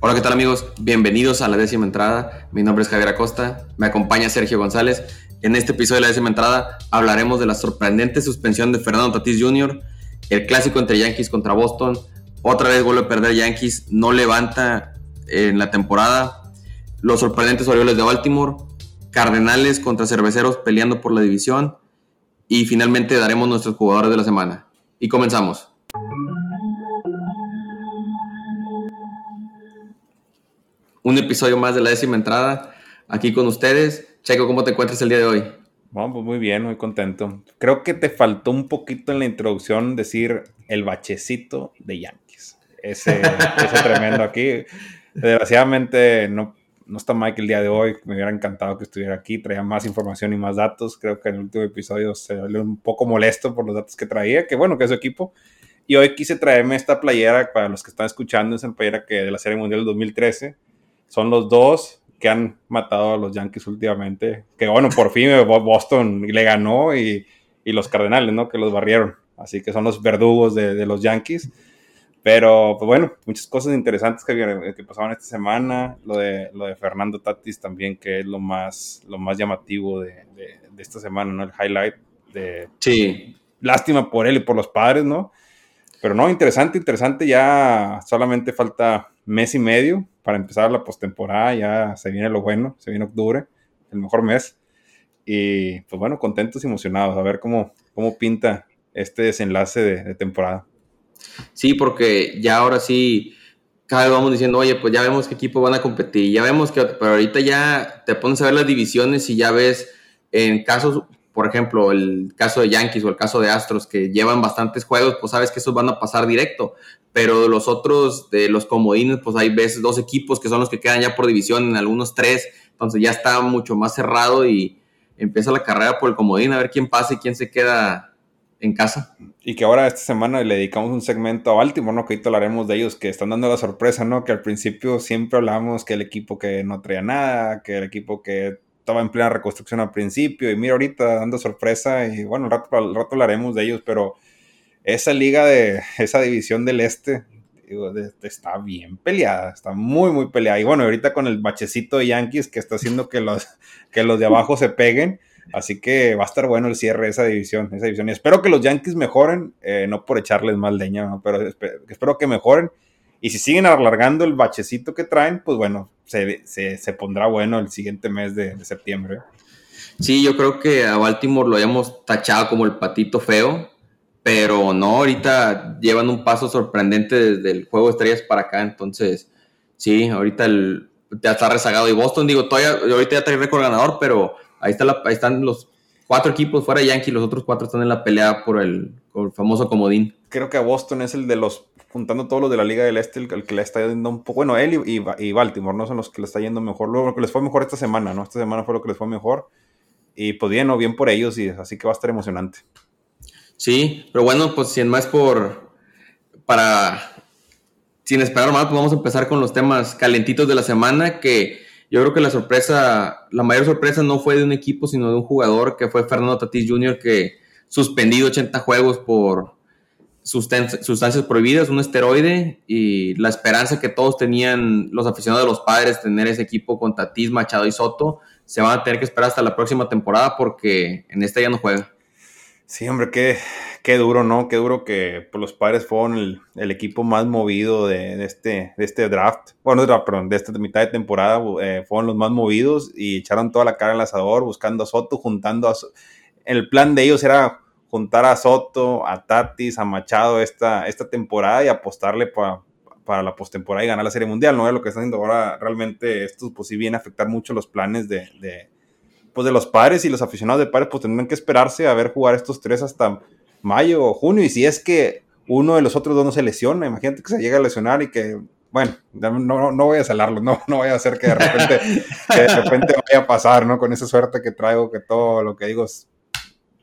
Hola, ¿qué tal amigos? Bienvenidos a la décima entrada. Mi nombre es Javier Acosta, me acompaña Sergio González. En este episodio de la décima entrada hablaremos de la sorprendente suspensión de Fernando Tatis Jr., el clásico entre Yankees contra Boston. Otra vez vuelve a perder Yankees, no levanta en la temporada. Los sorprendentes Orioles de Baltimore, Cardenales contra Cerveceros peleando por la división. Y finalmente daremos nuestros jugadores de la semana. Y comenzamos. Un episodio más de la décima entrada aquí con ustedes. Checo, ¿cómo te encuentras el día de hoy? Bueno, pues muy bien, muy contento. Creo que te faltó un poquito en la introducción decir el bachecito de Yankees. Ese, ese tremendo aquí. Desgraciadamente no, no está Mike el día de hoy. Me hubiera encantado que estuviera aquí. Traía más información y más datos. Creo que en el último episodio se salió un poco molesto por los datos que traía. Que bueno, que es su equipo. Y hoy quise traerme esta playera para los que están escuchando. Es la playera que de la Serie Mundial del 2013 son los dos que han matado a los Yankees últimamente. Que bueno, por fin Boston le ganó y, los Cardenales, ¿no? Que los barrieron. Así que son los verdugos de, los Yankees. Pero, pues bueno, muchas cosas interesantes que, que, pasaban esta semana. Lo de, lo de Fernando Tatis también, que es lo más, lo más llamativo de, de esta semana, ¿no? El highlight de... Sí. Lástima por él y por los padres, ¿no? Pero no, interesante, interesante. Ya solamente falta mes y medio para empezar la postemporada. Ya se viene lo bueno, se viene octubre, el mejor mes. Y pues bueno, contentos y emocionados a ver cómo, cómo pinta este desenlace de, temporada. Sí, porque ya ahora sí, cada vez vamos diciendo, oye, pues ya vemos qué equipo van a competir, ya vemos que, pero ahorita ya te pones a ver las divisiones y ya ves en casos por ejemplo, el caso de Yankees o el caso de Astros, que llevan bastantes juegos, pues sabes que esos van a pasar directo. Pero los otros, de los comodines, pues hay veces dos equipos que son los que quedan ya por división, en algunos tres. Entonces ya está mucho más cerrado y empieza la carrera por el comodín, a ver quién pasa y quién se queda en casa. Y que ahora esta semana le dedicamos un segmento a Baltimore, ¿no? Que ahorita hablaremos de ellos, que están dando la sorpresa, ¿no? Que al principio siempre hablamos que el equipo que no traía nada, que el equipo que estaba en plena reconstrucción al principio y mira ahorita dando sorpresa y bueno, al rato, al rato hablaremos de ellos, pero esa liga de esa división del este está bien peleada, está muy muy peleada. Y bueno, ahorita con el bachecito de Yankees que está haciendo que los, que los de abajo se peguen, así que va a estar bueno el cierre de esa división, esa división. Y espero que los Yankees mejoren, eh, no por echarles más leña, pero espero que mejoren y si siguen alargando el bachecito que traen, pues bueno, se, se, pondrá bueno el siguiente mes de, septiembre. Sí, yo creo que a Baltimore lo hayamos tachado como el patito feo, pero no, ahorita llevan un paso sorprendente desde el juego de estrellas para acá, entonces sí, ahorita el, ya está rezagado y Boston, digo, todavía, ahorita ya trae récord ganador, pero ahí, está la, ahí están los cuatro equipos fuera de Yankee, los otros cuatro están en la pelea por el, por el famoso comodín. Creo que a Boston es el de los juntando todos los de la Liga del Este, el, que le está yendo un poco, bueno, él y, Baltimore, ¿no? Son los que le está yendo mejor, lo que les fue mejor esta semana, ¿no? Esta semana fue lo que les fue mejor. Y pues bien, ¿no? Bien por ellos, y así que va a estar emocionante. Sí, pero bueno, pues sin más por, para, sin esperar más, pues vamos a empezar con los temas calentitos de la semana, que yo creo que la sorpresa, la mayor sorpresa no fue de un equipo, sino de un jugador que fue Fernando Tatis Jr., que suspendido 80 juegos por sustancias prohibidas, un esteroide y la esperanza que todos tenían los aficionados de los padres tener ese equipo con Tatis, Machado y Soto, se van a tener que esperar hasta la próxima temporada porque en esta ya no juega. Sí, hombre, qué, qué duro, ¿no? Qué duro que pues, los padres fueron el, equipo más movido de, este, de este draft. Bueno, perdón, de esta mitad de temporada eh, fueron los más movidos y echaron toda la cara al asador buscando a Soto, juntando a... El plan de ellos era juntar a Soto, a Tatis, a Machado esta, esta temporada y apostarle para la postemporada y ganar la Serie Mundial, ¿no? Lo que está haciendo ahora realmente esto pues sí viene a afectar mucho los planes de, de, pues, de los padres y los aficionados de padres pues tendrán que esperarse a ver jugar estos tres hasta mayo o junio y si es que uno de los otros dos no se lesiona, imagínate que se llega a lesionar y que bueno, no, no, voy a salarlo, no, no voy a hacer que de repente, que de repente vaya a pasar, ¿no? Con esa suerte que traigo, que todo lo que digo es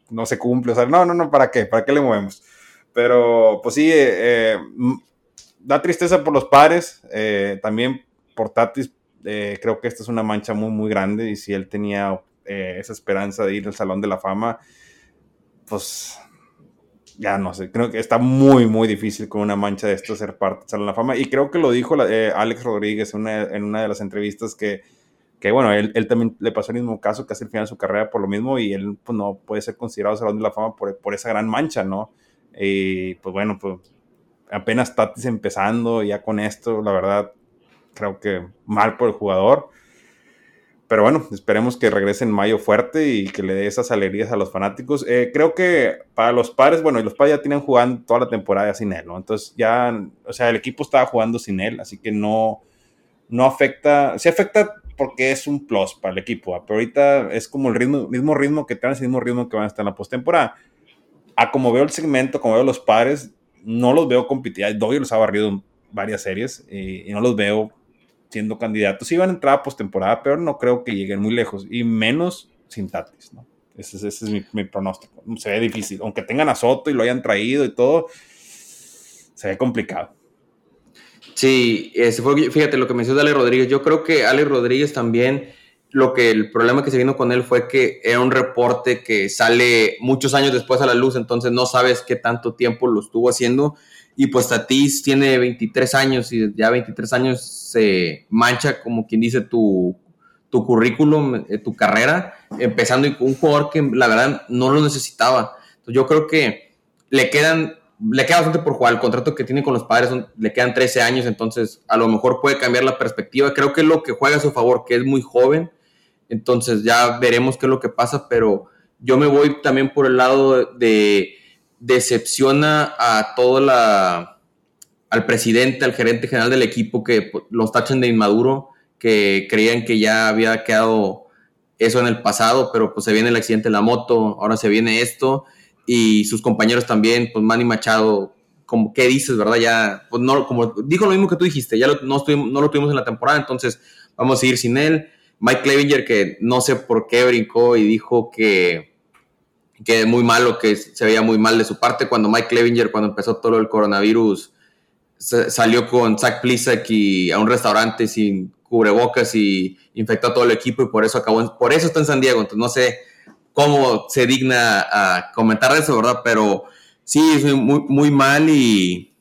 no se cumple. O sea, no, no, no, ¿para qué? ¿Para qué le movemos? Pero, pues sí, eh, eh, da tristeza por los padres, eh, también por Tatis. creo que esta es una mancha muy, muy grande. Y si él tenía esa esperanza de ir al Salón de la Fama, pues ya no sé, creo que está muy, muy difícil con una mancha de esto ser parte de la Fama. Y creo que lo dijo eh, Alex Rodríguez en una, de las entrevistas que, que bueno, él, él, también le pasó el mismo caso, casi al final de su carrera por lo mismo, y él pues, no puede ser considerado Salón de la Fama por, por esa gran mancha, ¿no? Y pues bueno, pues apenas Tatis empezando ya con esto, la verdad, creo que mal por el jugador. Pero bueno, esperemos que regrese en mayo fuerte y que le dé esas alegrías a los fanáticos. Eh, creo que para los padres, bueno, y los padres ya tienen jugando toda la temporada sin él, ¿no? Entonces ya, o sea, el equipo estaba jugando sin él, así que no, no afecta, se afecta porque es un plus para el equipo, pero ahorita es como el ritmo, mismo ritmo que traen, el mismo ritmo que van a estar en la postemporada. A como veo el segmento, como veo los padres, no los veo competir. Doyle los ha barrido en varias series y, no los veo siendo candidatos. Iban a entrar a postemporada, pero no creo que lleguen muy lejos y menos sin Tatis, ¿no? Ese, es mi, pronóstico. Se ve difícil. Aunque tengan a Soto y lo hayan traído y todo, se ve complicado. Sí, fíjate lo que mencionó Ale Rodríguez. Yo creo que Ale Rodríguez también lo que el problema que se vino con él fue que era un reporte que sale muchos años después a la luz, entonces no sabes qué tanto tiempo lo estuvo haciendo. Y pues Tatis tiene 23 años y ya 23 años se mancha, como quien dice, tu, tu currículum, eh, tu carrera, empezando con un jugador que la verdad no lo necesitaba. Yo creo que le quedan le queda bastante por jugar. El contrato que tiene con los padres le quedan 13 años, entonces a lo mejor puede cambiar la perspectiva. Creo que es lo que juega a su favor, que es muy joven entonces ya veremos qué es lo que pasa, pero yo me voy también por el lado de decepciona a todo la al presidente, al gerente general del equipo que pues, los tachen de inmaduro, que creían que ya había quedado eso en el pasado, pero pues se viene el accidente de la moto, ahora se viene esto y sus compañeros también, pues Manny Machado, como qué dices, ¿verdad? Ya, pues no, como dijo lo mismo que tú dijiste, ya no, no lo tuvimos en la temporada, entonces vamos a ir sin él. Mike Clevinger, que no sé por qué brincó y dijo que, que muy malo, que se veía muy mal de su parte, cuando Mike Clevinger, cuando empezó todo el coronavirus, salió con Zach Plisak y a un restaurante sin cubrebocas y infectó a todo el equipo y por eso acabó, por eso está en San Diego, entonces no sé cómo se digna a comentar eso, ¿verdad? Pero sí, muy, muy mal y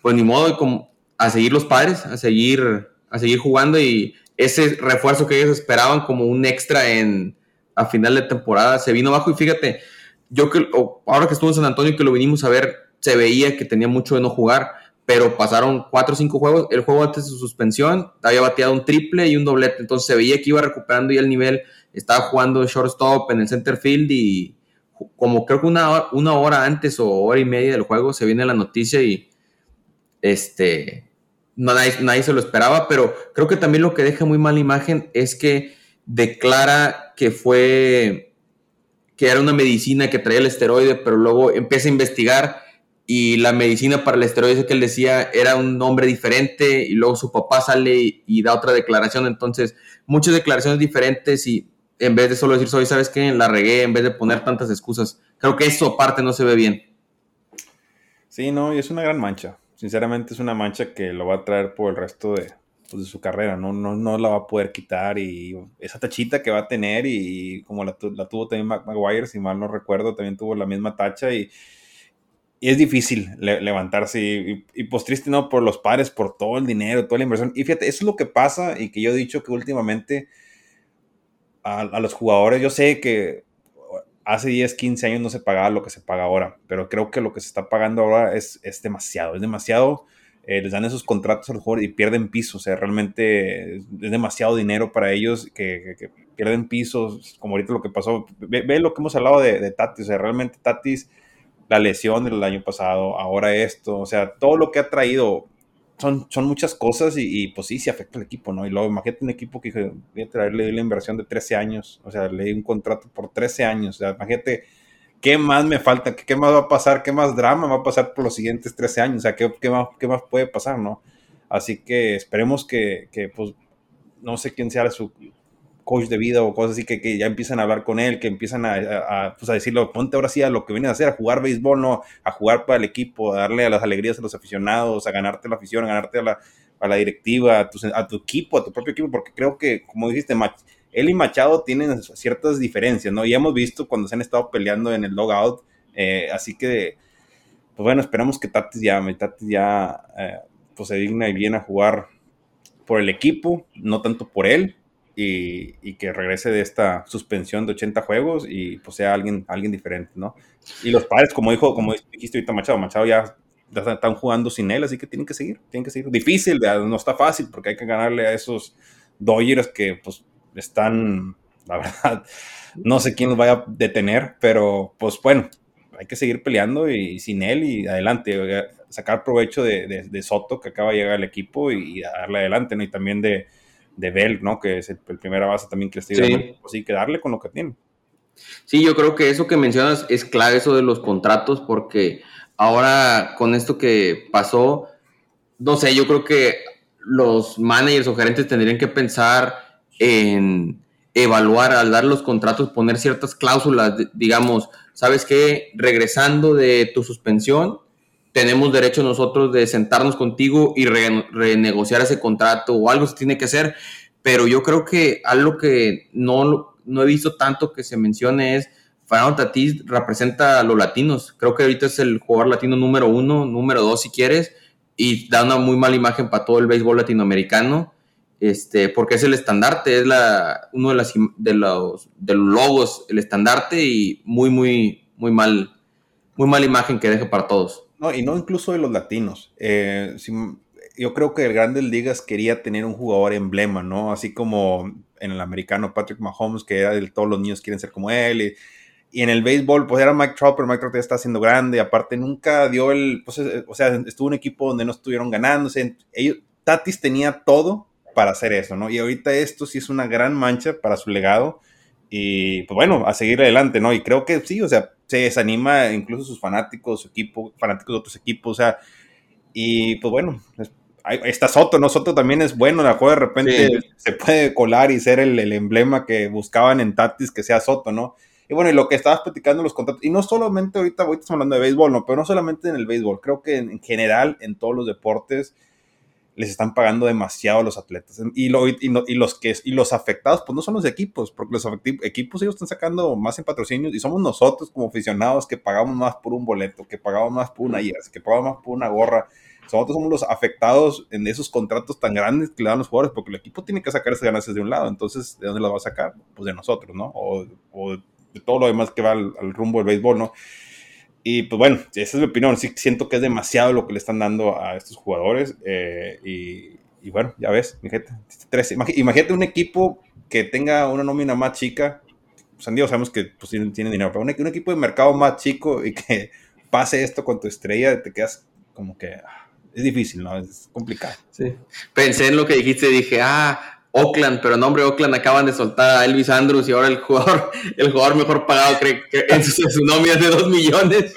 pues ni modo a seguir los padres, a seguir, a seguir jugando y ese refuerzo que ellos esperaban como un extra en a final de temporada se vino bajo y fíjate, yo que ahora que estuvo en San Antonio que lo vinimos a ver, se veía que tenía mucho de no jugar, pero pasaron cuatro o cinco juegos, el juego antes de su suspensión había bateado un triple y un doblete, entonces se veía que iba recuperando ya el nivel, estaba jugando shortstop en el center field y como creo que una una hora antes o hora y media del juego se viene la noticia y este nadie, se lo esperaba, pero creo que también lo que deja muy mala imagen es que declara que fue, que era una medicina que traía el esteroide, pero luego empieza a investigar y la medicina para el esteroide que él decía era un nombre diferente y luego su papá sale y, da otra declaración, entonces muchas declaraciones diferentes y en vez de solo decir, soy, ¿sabes qué? La regué, en vez de poner tantas excusas. Creo que eso aparte no se ve bien. Sí, no, y es una gran mancha sinceramente es una mancha que lo va a traer por el resto de, pues, su carrera, ¿no? No, no la va a poder quitar y esa tachita que va a tener y como la, tuvo también Maguire, si mal no recuerdo, también tuvo la misma tacha y, es difícil levantarse y, y, pues triste, ¿no? Por los padres, por todo el dinero, toda la inversión. Y fíjate, eso es lo que pasa y que yo he dicho que últimamente a, los jugadores, yo sé que hace 10, 15 años no se pagaba lo que se paga ahora, pero creo que lo que se está pagando ahora es, es demasiado, es demasiado. Eh, les dan esos contratos a los y pierden piso, o sea, realmente es, demasiado dinero para ellos que, pierden pisos, como ahorita lo que pasó. Ve, lo que hemos hablado de, de, Tatis, o sea, realmente Tatis, la lesión del año pasado, ahora esto, o sea, todo lo que ha traído son, son muchas cosas y, pues sí, se afecta al equipo, ¿no? Y luego imagínate un equipo que voy a traerle la inversión de 13 años, o sea, le di un contrato por 13 años, o sea, imagínate qué más me falta, qué, más va a pasar, qué más drama va a pasar por los siguientes 13 años, o sea, qué, qué, más, qué más puede pasar, ¿no? Así que esperemos que, que pues, no sé quién sea su, coach de vida o cosas así que, que ya empiezan a hablar con él, que empiezan a, a, pues a decirle, ponte ahora sí a lo que vienes a hacer, a jugar béisbol, no, a jugar para el equipo, a darle a las alegrías a los aficionados, a ganarte la afición, a ganarte a la, a la directiva, a tu, a tu equipo, a tu propio equipo, porque creo que, como dijiste, él y Machado tienen ciertas diferencias, ¿no? Y hemos visto cuando se han estado peleando en el logout, Eh, así que, pues bueno, esperamos que Tatis ya, Tatis ya eh, pues se digna y viene a jugar por el equipo, no tanto por él, y, que regrese de esta suspensión de 80 juegos y pues sea alguien, alguien diferente, ¿no? Y los padres, como dijo, como dijiste ahorita Machado, Machado ya, están jugando sin él, así que tienen que seguir, tienen que seguir. Difícil, no está fácil porque hay que ganarle a esos Dodgers que pues están, la verdad, no sé quién los vaya a detener, pero pues bueno, hay que seguir peleando y, sin él y adelante, sacar provecho de, Soto que acaba de llegar al equipo y, darle adelante, ¿no? Y también de, de Bell, ¿no? Que es el, primera base también que le estoy dando. Pues sí, que darle con lo que tiene. Sí, yo creo que eso que mencionas es clave, eso de los contratos, porque ahora con esto que pasó, no sé, yo creo que los managers o gerentes tendrían que pensar en evaluar al dar los contratos, poner ciertas cláusulas, digamos, ¿sabes qué? Regresando de tu suspensión, tenemos derecho nosotros de sentarnos contigo y renegociar ese contrato o algo se tiene que hacer, pero yo creo que algo que no, no he visto tanto que se mencione es Fernando Tatís representa a los latinos. Creo que ahorita es el jugador latino número uno, número dos si quieres, y da una muy mala imagen para todo el béisbol latinoamericano, este, porque es el estandarte, es la, uno de, las, de, los, de los logos, el estandarte, y muy, muy, muy mal, muy mala imagen que deja para todos. No, y no incluso de los latinos. Eh, yo creo que el Grandes Ligas quería tener un jugador emblema, ¿no? Así como en el americano Patrick Mahomes, que era de todos los niños quieren ser como él. Y, en el béisbol, pues era Mike Trout, pero Mike Trout ya está haciendo grande. Aparte, nunca dio el. Pues, eh, o sea, estuvo un equipo donde no estuvieron ganándose. Ellos, Tatis tenía todo para hacer eso, ¿no? Y ahorita esto sí es una gran mancha para su legado. Y pues bueno, a seguir adelante, ¿no? Y creo que sí, o sea, se desanima incluso sus fanáticos, su equipo, fanáticos de otros equipos, o sea, y pues bueno, está Soto, ¿no? Soto también es bueno, de acuerdo, de repente se puede colar y ser el, emblema que buscaban en Tatis, que sea Soto, ¿no? Y bueno, y lo que estabas platicando los contratos, y no solamente ahorita, ahorita estamos hablando de béisbol, ¿no? Pero no solamente en el béisbol, creo que en general, en todos los deportes, les están pagando demasiado a los atletas. Y, y, los que, y los afectados, pues no son los equipos, porque los equipos ellos están sacando más en patrocinios y somos nosotros como aficionados que pagamos más por un boleto, que pagamos más por una IAS, que pagamos más por una gorra. Nosotros somos los afectados en esos contratos tan grandes que le dan los jugadores, porque el equipo tiene que sacar esas ganancias de un lado. Entonces, ¿de dónde las va a sacar? Pues de nosotros, ¿no? O, de todo lo demás que va al, al rumbo del béisbol, ¿no? Y pues bueno, esa es mi opinión. Sí, siento que es demasiado lo que le están dando a estos jugadores. Eh, y, bueno, ya ves, Imagínate un equipo que tenga una nómina más chica. San Diego sabemos que pues, tiene, dinero, pero un, equipo de mercado más chico y que pase esto con tu estrella, te quedas como que ah, es difícil, ¿no? Es complicado. Sí. Pensé en lo que dijiste y dije, ah, Oakland, pero nombre Oakland acaban de soltar a Elvis Andrews y ahora el jugador, el jugador mejor pagado cree que en su, nómina es de 2 millones.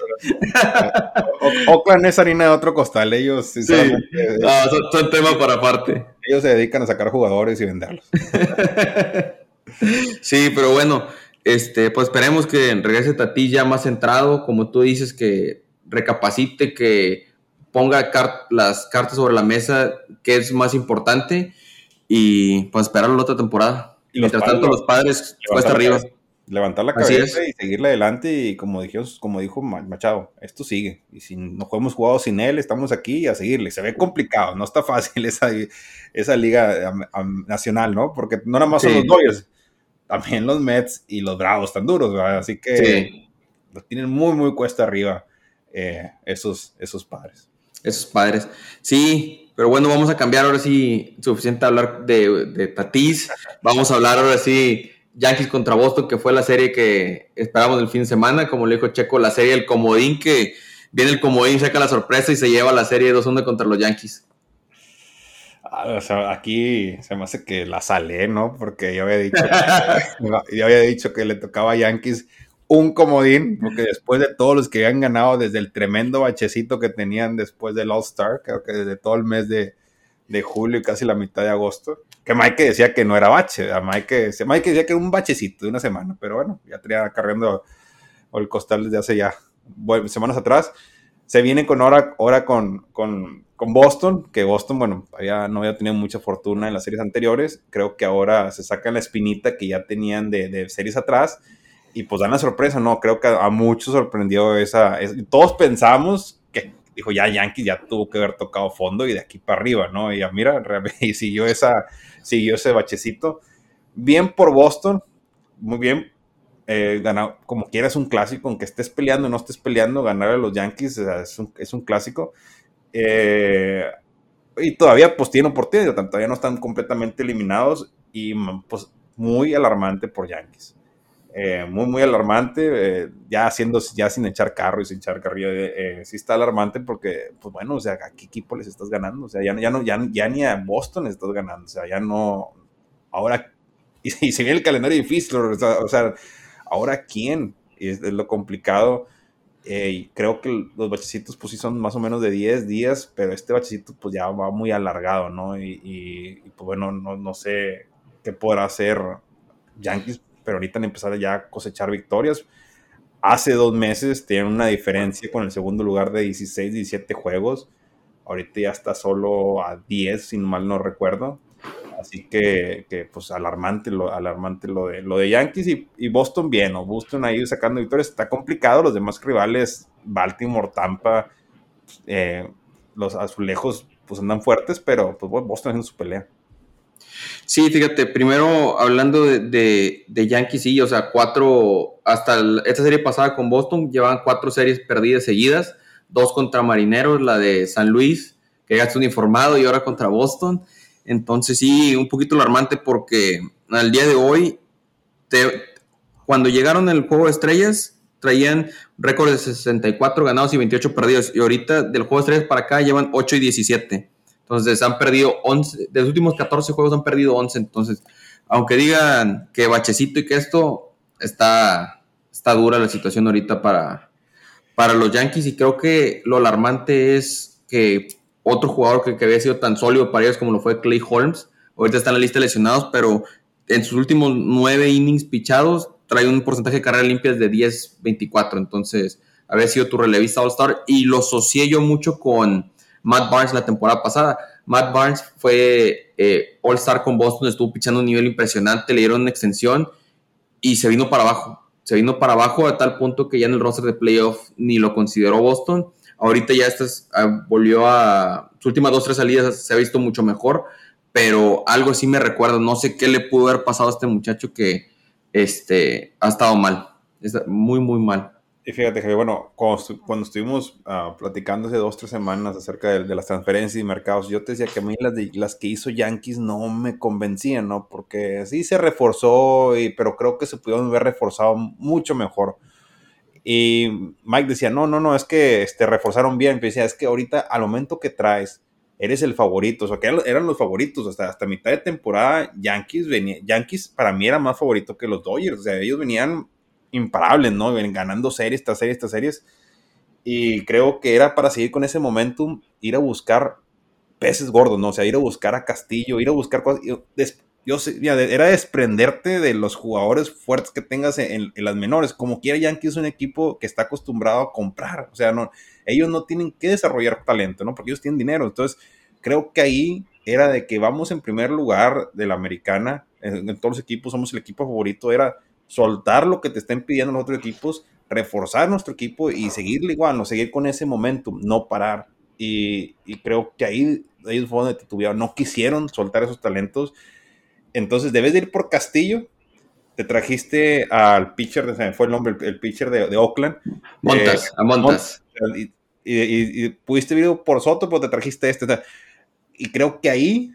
Oakland es harina de otro costal, ellos sí, son, tema para aparte. Ellos se dedican a sacar jugadores y venderlos. sí, pero bueno, este, pues esperemos que regrese Tati ya más centrado, como tú dices, que recapacite, que ponga las cartas sobre la mesa, que es más importante y pues esperar la otra temporada. Y Mientras tanto, los padres cuesta arriba. Levantar la cabeza y seguirle adelante y como dijo, como dijo Machado, esto sigue. Y si no hemos jugado sin él, estamos aquí a seguirle. Se ve complicado, no está fácil esa, esa liga nacional, ¿no? Porque no nada más son los Dodgers, también los Mets y los Bravos están duros, Así que los tienen muy, muy cuesta arriba eh, esos, esos padres. Esos padres. Sí, pero bueno, vamos a cambiar ahora sí, suficiente hablar de, de Tatis. Vamos a hablar ahora sí Yankees contra Boston, que fue la serie que esperábamos el fin de semana. Como le dijo Checo, la serie El Comodín, que viene el Comodín, saca la sorpresa y se lleva la serie 2-1 contra los Yankees. Ah, o sea, aquí se me hace que la sale, ¿no? Porque yo había dicho yo había dicho que le tocaba a Yankees un comodín, porque después de todos los que habían ganado, desde el tremendo bachecito que tenían después del All-Star, creo que desde todo el mes de, julio y casi la mitad de agosto, que Mike decía que no era bache, Mike, Mike decía que era un bachecito de una semana, pero bueno, ya tenía cargando el costal desde hace ya semanas atrás. Se viene con ahora, ahora con, con, Boston, que Boston, bueno, ya no había tenido mucha fortuna en las series anteriores. Creo que ahora se sacan la espinita que ya tenían de, de series atrás y pues dan la sorpresa, ¿no? Creo que a muchos sorprendió esa, todos pensamos que dijo ya Yankees ya tuvo que haber tocado fondo y de aquí para arriba, ¿no? Y ya mira, y siguió, esa, siguió ese bachecito. Bien por Boston, muy bien. Eh, como quieras un clásico, aunque estés peleando o no estés peleando, ganar a los Yankees es, un, es un, clásico. Eh, y todavía pues tienen oportunidad, todavía no están completamente eliminados y pues muy alarmante por Yankees. Eh, muy, muy alarmante, eh, ya haciendo, ya sin echar carro y sin echar carrillo, eh, sí está alarmante porque, pues bueno, o sea, ¿a qué equipo les estás ganando? O sea, ya, ya, no, ya, ya ni a Boston les estás ganando, o sea, ya no, ahora, y, y si viene el calendario difícil, o sea, ahora quién, y es, lo complicado, y creo que los bachecitos pues sí son más o menos de 10 días, pero este bachecito pues ya va muy alargado, ¿no? Y, y, pues bueno, no, no sé qué podrá hacer Yankees pero ahorita han empezado ya a cosechar victorias. Hace dos meses tienen una diferencia con el segundo lugar de 16, 17 juegos. Ahorita ya está solo a 10, si mal no recuerdo. Así que, que, pues alarmante lo, alarmante lo de, lo de Yankees y, y Boston bien, o Boston ahí sacando victorias. Está complicado, los demás rivales, Baltimore, Tampa, eh, los azulejos pues andan fuertes, pero pues Boston haciendo su pelea. Sí, fíjate, primero hablando de, de, Yankees, sí, o sea, cuatro, hasta esta serie pasada con Boston, llevaban cuatro series perdidas seguidas, dos contra Marineros, la de San Luis, que ya está uniformado, y ahora contra Boston. Entonces sí, un poquito alarmante porque al día de hoy, cuando llegaron al juego de estrellas, traían récord de 64 ganados y 28 perdidos, y ahorita del juego de estrellas para acá llevan 8 y 17. Entonces han perdido 11, de los últimos 14 juegos han perdido 11. Entonces, aunque digan que bachecito y que esto, está, está dura la situación ahorita para, para los Yankees. Y creo que lo alarmante es que otro jugador que, que había sido tan sólido para ellos como lo fue Clay Holmes, ahorita está en la lista de lesionados, pero en sus últimos nueve innings pichados trae un porcentaje de carreras limpias de 10-24. Entonces, había sido tu relevista All-Star y lo asocié yo mucho con Matt Barnes la temporada pasada. Matt Barnes fue eh, All-Star con Boston, estuvo pichando un nivel impresionante, le dieron una extensión y se vino para abajo. Se vino para abajo a tal punto que ya en el roster de playoff ni lo consideró Boston. Ahorita ya ah, volvió a sus últimas dos, tres salidas, se ha visto mucho mejor, pero algo sí me recuerda, no sé qué le pudo haber pasado a este muchacho que este, ha estado mal, muy, muy mal. Y fíjate que, bueno, cuando, estuvimos uh, platicando hace dos, tres semanas acerca de, las transferencias y mercados, yo te decía que a mí las, las que hizo Yankees no me convencían, ¿no? Porque sí se reforzó, y, pero creo que se pudieron haber reforzado mucho mejor. Y Mike decía, no, no, no, es que este, reforzaron bien. Pero decía, es que ahorita al momento que traes, eres el favorito. O sea, que eran los favoritos. Hasta, hasta mitad de temporada, Yankees venía, Yankees para mí era más favorito que los Dodgers. O sea, ellos venían imparables, ¿no? Ganando series tras series tras series. Y creo que era para seguir con ese momentum, ir a buscar peces gordos, ¿no? O sea, ir a buscar a Castillo, ir a buscar cosas. Yo, sé, era desprenderte de los jugadores fuertes que tengas en, las menores. Como quiera, Yankee es un equipo que está acostumbrado a comprar. O sea, no, ellos no tienen que desarrollar talento, ¿no? Porque ellos tienen dinero. Entonces, creo que ahí era de que vamos en primer lugar de la americana. En todos los equipos somos el equipo favorito. Era soltar lo que te estén pidiendo los otros equipos, reforzar nuestro equipo y seguirle igual, no seguir con ese momentum, no parar. Y, creo que ahí ellos fue donde tuvieron, no quisieron soltar esos talentos. Entonces debes de ir por Castillo. Te trajiste al pitcher, de, fue el nombre, el, pitcher de, Oakland. Montas, eh, a Montas. Y, pudiste ir por Soto, pero te trajiste este. Y creo que ahí,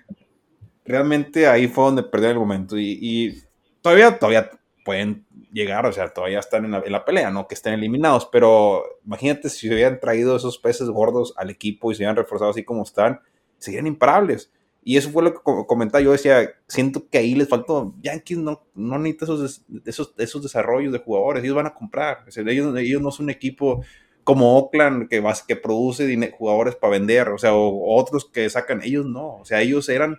realmente ahí fue donde perdieron el momento. Y, y todavía, todavía pueden llegar, o sea, todavía están en la, pelea, no que estén eliminados, pero imagínate si se hubieran traído esos peces gordos al equipo y se hubieran reforzado así como están, serían imparables. Y eso fue lo que comentaba, yo decía, siento que ahí les faltó, Yankees no, no necesita esos, esos, esos desarrollos de jugadores, ellos van a comprar, ellos, ellos no son un equipo como Oakland que, que produce jugadores para vender, o sea, o, otros que sacan, ellos no, o sea, ellos eran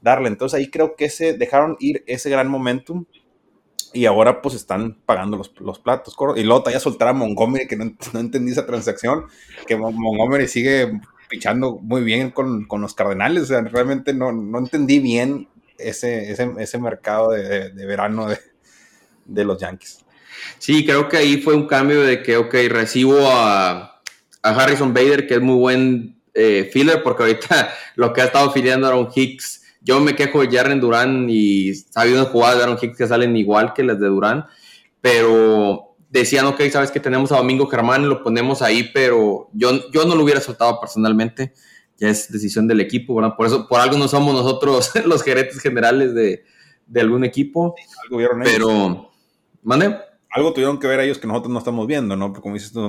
darle, entonces ahí creo que se dejaron ir ese gran momentum y ahora pues están pagando los, los platos. Y luego ya soltar a Montgomery, que no, no, entendí esa transacción, que Montgomery sigue pichando muy bien con, con los Cardenales. O sea, realmente no, no entendí bien ese, ese, ese mercado de, verano de, de, los Yankees. Sí, creo que ahí fue un cambio de que, ok, recibo a, Harrison Bader, que es muy buen eh, filler, porque ahorita lo que ha estado filiando Aaron Hicks, yo me quejo de Jaren Durán y ha habido jugadas de Aaron Hicks que salen igual que las de Durán, pero decían, ok, sabes que tenemos a Domingo Germán, lo ponemos ahí, pero yo, yo no lo hubiera soltado personalmente, ya es decisión del equipo, ¿verdad? Por eso, por algo no somos nosotros los gerentes generales de, de algún equipo, algo pero, ¿mande? Algo tuvieron que ver ellos que nosotros no estamos viendo, ¿no? Porque como dices tú,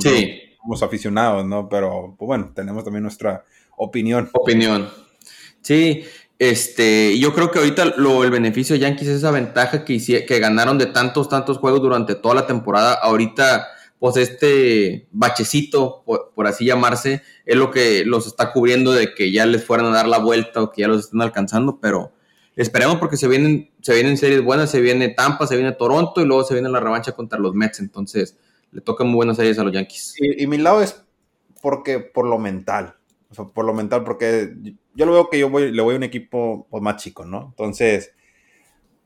somos aficionados, ¿no? Pero, pues bueno, tenemos también nuestra opinión. Opinión. Sí, este, yo creo que ahorita lo, el beneficio de Yankees es esa ventaja que, que ganaron de tantos, tantos juegos durante toda la temporada. Ahorita, pues este bachecito, por, así llamarse, es lo que los está cubriendo de que ya les fueran a dar la vuelta o que ya los estén alcanzando, pero esperemos porque se vienen, se vienen series buenas, se viene Tampa, se viene Toronto y luego se viene la revancha contra los Mets, entonces le tocan muy buenas series a los Yankees. Y, y mi lado es porque por lo mental, por lo mental, porque yo lo veo que yo voy, le voy a un equipo pues, más chico, ¿no? Entonces,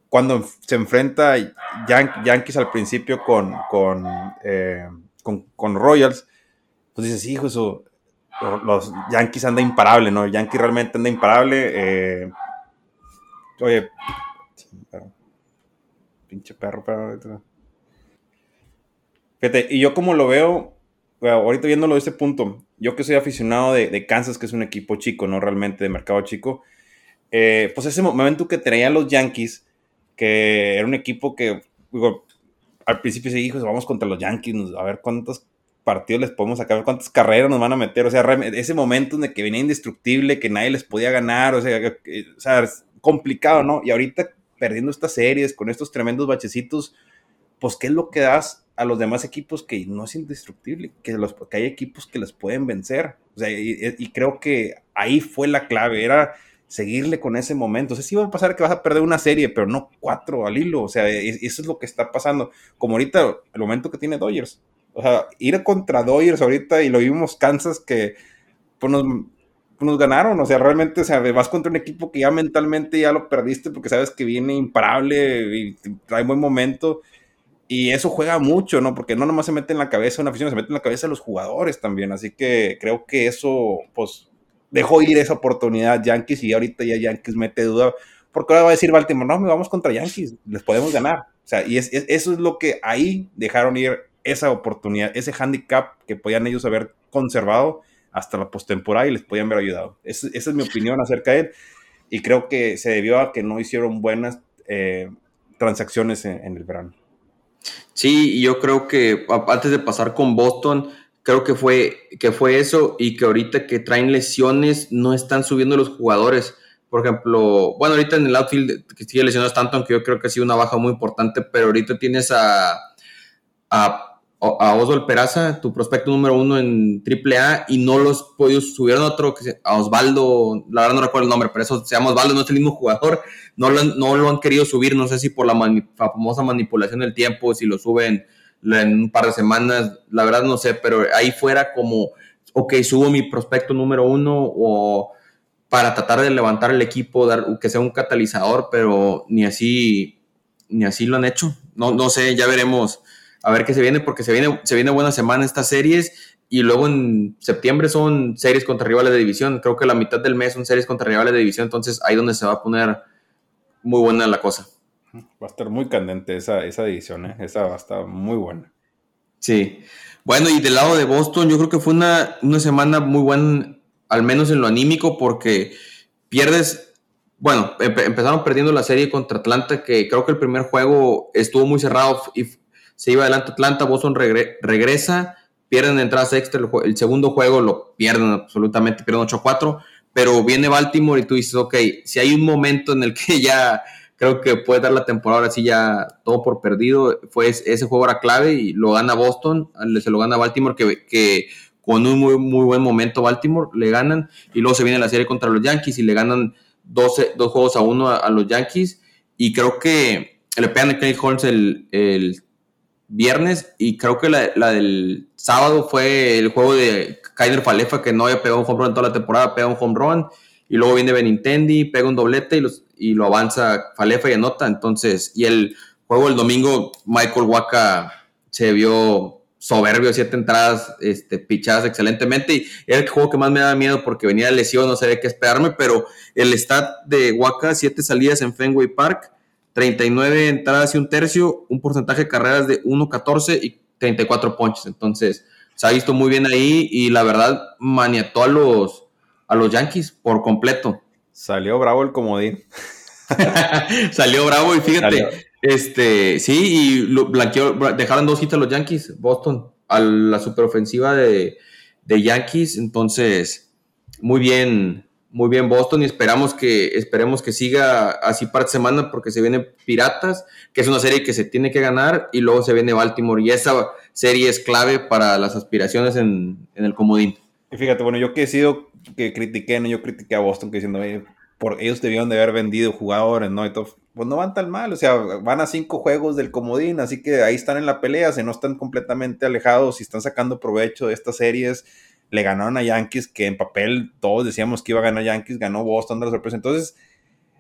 cuando se enfrenta Yankees al principio con, eh, con, con, Royals, pues dices, hijo, eso, los Yankees anda imparable, ¿no? El Yankee realmente anda imparable. Eh, oye, pinche perro, perro. Fíjate, y yo como lo veo, ahorita viéndolo de este punto, yo que soy aficionado de, Kansas, que es un equipo chico, no realmente de mercado chico, eh, pues ese momento que traían los Yankees, que era un equipo que, al principio se dijo, vamos contra los Yankees, a ver cuántos partidos les podemos sacar, cuántas carreras nos van a meter, o sea, ese momento en que venía indestructible, que nadie les podía ganar, o sea, sea, complicado, ¿no? Y ahorita perdiendo estas series con estos tremendos bachecitos, pues, ¿qué es lo que das a los demás equipos que no es indestructible, que, los, que hay equipos que les pueden vencer. O sea, y, creo que ahí fue la clave, era seguirle con ese momento. O sea, sí va a pasar que vas a perder una serie, pero no cuatro al hilo. O sea, eso es lo que está pasando. Como ahorita, el momento que tiene Dodgers. O sea, ir contra Dodgers ahorita y lo vimos Kansas que pues nos, pues nos ganaron. O sea, realmente, o sea, vas contra un equipo que ya mentalmente ya lo perdiste porque sabes que viene imparable y trae buen momento y eso juega mucho, ¿no? Porque no nomás se mete en la cabeza una afición, se mete en la cabeza de los jugadores también. Así que creo que eso, pues, dejó ir esa oportunidad Yankees y ahorita ya Yankees mete duda. Porque ahora va a decir Baltimore, no, me vamos contra Yankees, les podemos ganar. O sea, y es, eso es lo que ahí dejaron ir esa oportunidad, ese handicap que podían ellos haber conservado hasta la postemporada y les podían haber ayudado. esa es mi opinión acerca de él. Y creo que se debió a que no hicieron buenas eh, transacciones en el verano. Sí, yo creo que antes de pasar con Boston, creo que fue, que fue eso y que ahorita que traen lesiones no están subiendo los jugadores. Por ejemplo, bueno, ahorita en el outfield que sigue lesionado tanto, aunque yo creo que ha sido una baja muy importante, pero ahorita tienes a, a a Oswald Peraza, tu prospecto número uno en AAA, y no los podido subir a otro, a Osvaldo, la verdad no recuerdo el nombre, pero eso se llama Osvaldo, no es el mismo jugador, no lo, han querido subir, no sé si por la, famosa manipulación del tiempo, si lo suben en un par de semanas, la verdad no sé, pero ahí fuera como, ok, subo mi prospecto número uno o para tratar de levantar el equipo, dar, que sea un catalizador, pero ni así, ni así lo han hecho. No, no sé, ya veremos a ver qué se viene, porque se viene, se viene buena semana estas series y luego en septiembre son series contra rivales de división. Creo que la mitad del mes son series contra rivales de división, entonces ahí donde se va a poner muy buena la cosa. Va a estar muy candente esa, esa división, ¿eh? esa va a estar muy buena. Sí. Bueno, y del lado de Boston, yo creo que fue una, una semana muy buena, al menos en lo anímico, porque pierdes, bueno, empezaron perdiendo la serie contra Atlanta, que creo que el primer juego estuvo muy cerrado y se iba adelante Atlanta, Boston regresa, pierden entradas extra, el, segundo juego lo pierden absolutamente, pierden 8-4, pero viene Baltimore y tú dices, ok, si hay un momento en el que ya creo que puede dar la temporada así ya todo por perdido, fue ese juego era clave y lo gana Boston, se lo gana Baltimore que, con un muy, muy buen momento Baltimore le ganan y luego se viene la serie contra los Yankees y le ganan 12, dos juegos a uno a, los Yankees y creo que le pegan a Kenny Holmes el viernes y creo que la, del sábado fue el juego de Kainer Falefa que no había pegado un home run toda la temporada, pega un home run y luego viene Benintendi, pega un doblete y, los, y lo avanza Falefa y anota. Entonces, y el juego del domingo, Michael Waka se vio soberbio, siete entradas este, pichadas excelentemente. Y era el juego que más me daba miedo porque venía lesión, no sabía qué esperarme, pero el stat de Waka, siete salidas en Fenway Park, 39 entradas y un tercio, un porcentaje de carreras de 1.14 y 34 ponches. Entonces, se ha visto muy bien ahí y la verdad maniató a los, a los Yankees por completo. Salió bravo el comodín. Salió bravo y fíjate, este, sí, y lo blanqueó, dejaron dos hits a los Yankees, Boston, a la superofensiva de, de Yankees, entonces, muy bien, muy bien Boston y esperamos que, esperemos que siga así para semana porque se viene Piratas, que es una serie que se tiene que ganar y luego se viene Baltimore y esa serie es clave para las aspiraciones en, en el comodín. Y fíjate, bueno, yo que he sido, que critiqué, ¿no? yo critiqué a Boston diciendo, por ellos debieron de haber vendido jugadores, ¿no? Y pues no van tan mal, o sea, van a cinco juegos del comodín, así que ahí están en la pelea, se no están completamente alejados y están sacando provecho de estas series. Le ganaron a Yankees, que en papel todos decíamos que iba a ganar Yankees, ganó Boston de la sorpresa. Entonces,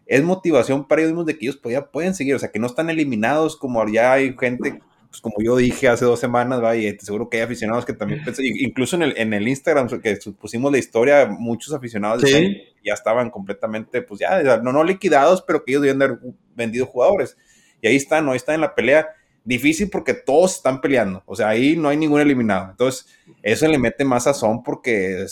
es motivación para ellos de que ellos podía, pueden seguir, o sea, que no están eliminados como ya hay gente pues, como yo dije hace dos semanas, ¿va? y seguro que hay aficionados que también pensan, incluso en el, en el Instagram que pusimos la historia, muchos aficionados ya estaban completamente, pues ya, no, no liquidados, pero que ellos debían haber vendido jugadores. Y ahí están, ¿no? Ahí están en la pelea. Difícil porque todos están peleando, o sea, ahí no hay ningún eliminado. Entonces, eso le mete más sazón porque